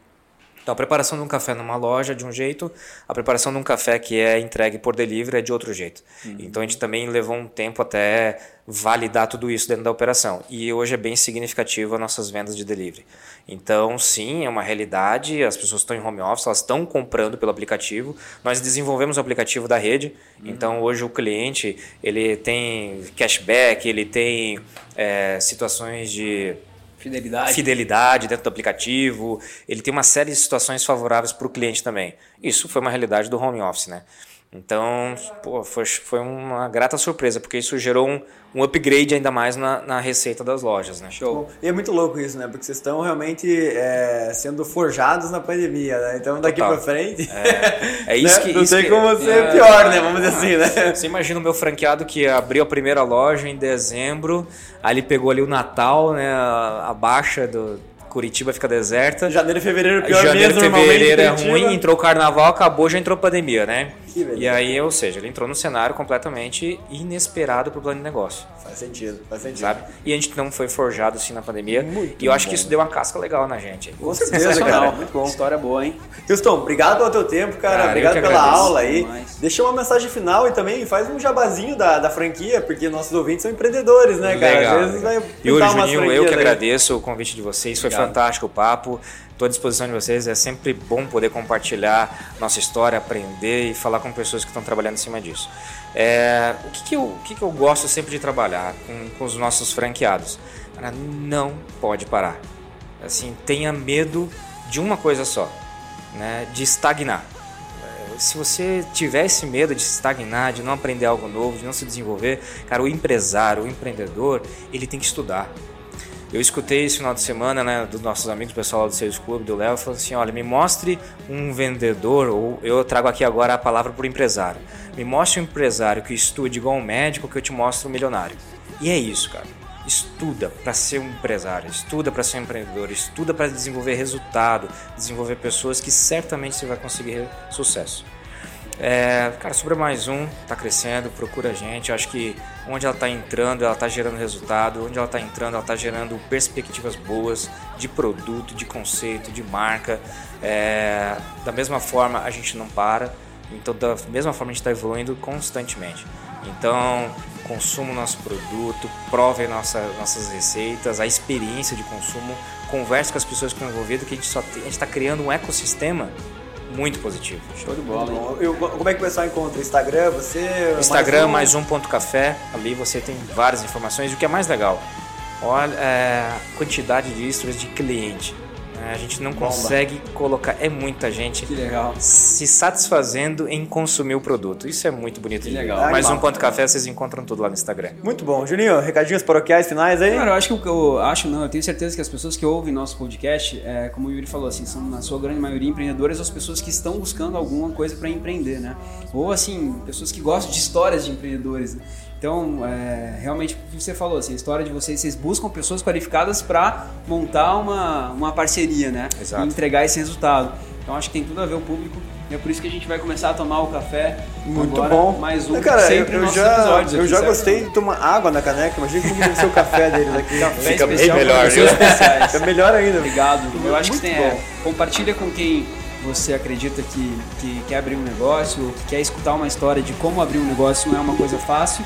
Então a preparação de um café numa loja é de um jeito, a preparação de um café que é entregue por delivery é de outro jeito. Então a gente também levou um tempo até validar tudo isso dentro da operação. E hoje é bem significativo as nossas vendas de delivery. Então, sim, é uma realidade, as pessoas estão em home office, elas estão comprando pelo aplicativo. Nós desenvolvemos o aplicativo da rede, então hoje o cliente ele tem cashback, ele tem eh, situações de Fidelidade. fidelidade dentro do aplicativo, ele tem uma série de situações favoráveis para o cliente também. Isso foi uma realidade do home office, né? Então, pô, foi, foi uma grata surpresa, porque isso gerou um, um upgrade ainda mais na, na receita das lojas, né? Show. Bom, E é muito louco isso, né? Porque vocês estão realmente é, sendo forjados na pandemia, né? Então daqui pra frente. É isso né? que- Não isso tem que- como ser é, pior, né? Vamos dizer assim, né? Você imagina o meu franqueado que abriu a primeira loja em dezembro, aí ele pegou ali o Natal, né? A, a baixa do Curitiba fica deserta. Janeiro e fevereiro, pior Janeiro, normalmente. fevereiro é ruim, entrou o carnaval, acabou, já entrou a pandemia, né? E aí, ou seja, ele entrou num cenário completamente inesperado para o plano de negócio, Faz sentido, faz sentido. sabe? E a gente não foi forjado assim na pandemia. Muito e eu acho que bom. isso deu uma casca legal na gente. Com certeza, cara. Muito bom. História boa, hein? Houston, obrigado pelo teu tempo, cara. Cara, obrigado pela aula aí. demais. Deixa uma mensagem final e também faz um jabazinho da, da franquia, porque nossos ouvintes são empreendedores, né, cara? Legal, Às vezes vai E umas Juninho, eu que aí. agradeço o convite de vocês. Foi Obrigado. fantástico o papo. Estou à disposição de vocês. É sempre bom poder compartilhar nossa história, aprender e falar com pessoas que estão trabalhando em cima disso. É, o que, que, eu, o que, que eu gosto sempre de trabalhar com, com os nossos franqueados? Cara, não pode parar. Assim, tenha medo de uma coisa só, né? de estagnar. Se você tiver esse medo de estagnar, de não aprender algo novo, de não se desenvolver, cara, o empresário, o empreendedor, ele tem que estudar. Eu escutei esse final de semana, né, dos nossos amigos, pessoal do Sales Club, do Léo, falando assim, olha, me mostre um vendedor, ou eu trago aqui agora a palavra o empresário. Me mostre um empresário que estude igual um médico que eu te mostro um milionário. E é isso, cara. Estuda para ser um empresário, estuda para ser um empreendedor, estuda para desenvolver resultado, desenvolver pessoas que certamente você vai conseguir sucesso. É, cara, sobre mais um, tá crescendo, procura a gente. Eu acho que onde ela está entrando, ela está gerando resultado. Onde ela está entrando, ela está gerando perspectivas boas de produto, de conceito, de marca. É, da mesma forma, a gente não para. Então, da mesma forma, a gente está evoluindo constantemente. Então, consuma o nosso produto, prove nossa, nossas receitas, a experiência de consumo, converse com as pessoas que estão envolvidas, que a gente está criando um ecossistema muito positivo. Show de bola. Eu, como é que o pessoal encontra? Instagram, você? Instagram, mais um, mais um ponto café. Ali você tem várias informações. E o que é mais legal, olha é, a quantidade de stories de cliente. A gente não Bomba. consegue colocar. É muita gente se satisfazendo em consumir o produto. Isso é muito bonito. Que legal. Mais um ponto café, vocês encontram tudo lá no Instagram. Muito bom. Juninho, recadinhos paroquiais finais aí? Cara, eu acho que eu acho, não, eu tenho certeza que as pessoas que ouvem nosso podcast, é, como o Yuri falou, assim, são na sua grande maioria empreendedores ou as pessoas que estão buscando alguma coisa para empreender, né? Ou assim, pessoas que gostam de histórias de empreendedores. Né? Então, é, realmente, o que você falou, assim, a história de vocês, vocês buscam pessoas qualificadas para montar uma, uma parceria, né? Exato. E entregar esse resultado. Então, acho que tem tudo a ver o público. E é por isso que a gente vai começar a tomar o café. Muito agora, bom. Mais um, Cara, sempre eu, eu já. Eu já certo? gostei de tomar água na caneca. Imagina como deve ser o café deles aqui. Café Fica bem melhor, né? Fica melhor ainda. Obrigado. Eu acho Muito que tem, é, compartilha com quem você acredita que, que quer abrir um negócio, ou que quer escutar uma história de como abrir um negócio não é uma coisa fácil.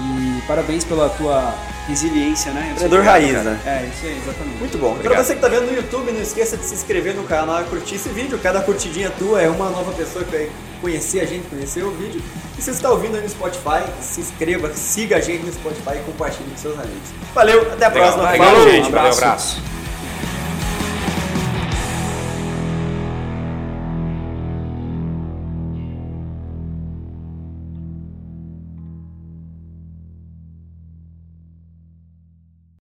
E parabéns pela tua resiliência, né? Empreendedor raiz, né? É, isso aí, exatamente. Muito bom. Obrigado. Pra você que tá vendo no YouTube, não esqueça de se inscrever no canal e curtir esse vídeo. Cada curtidinha tua é uma nova pessoa que vai conhecer a gente, conhecer o vídeo. E se você está ouvindo aí no Spotify, se inscreva, siga a gente no Spotify e compartilhe com seus amigos. Valeu, até a próxima. Valeu, Falou, gente. Um abraço. Valeu, abraço.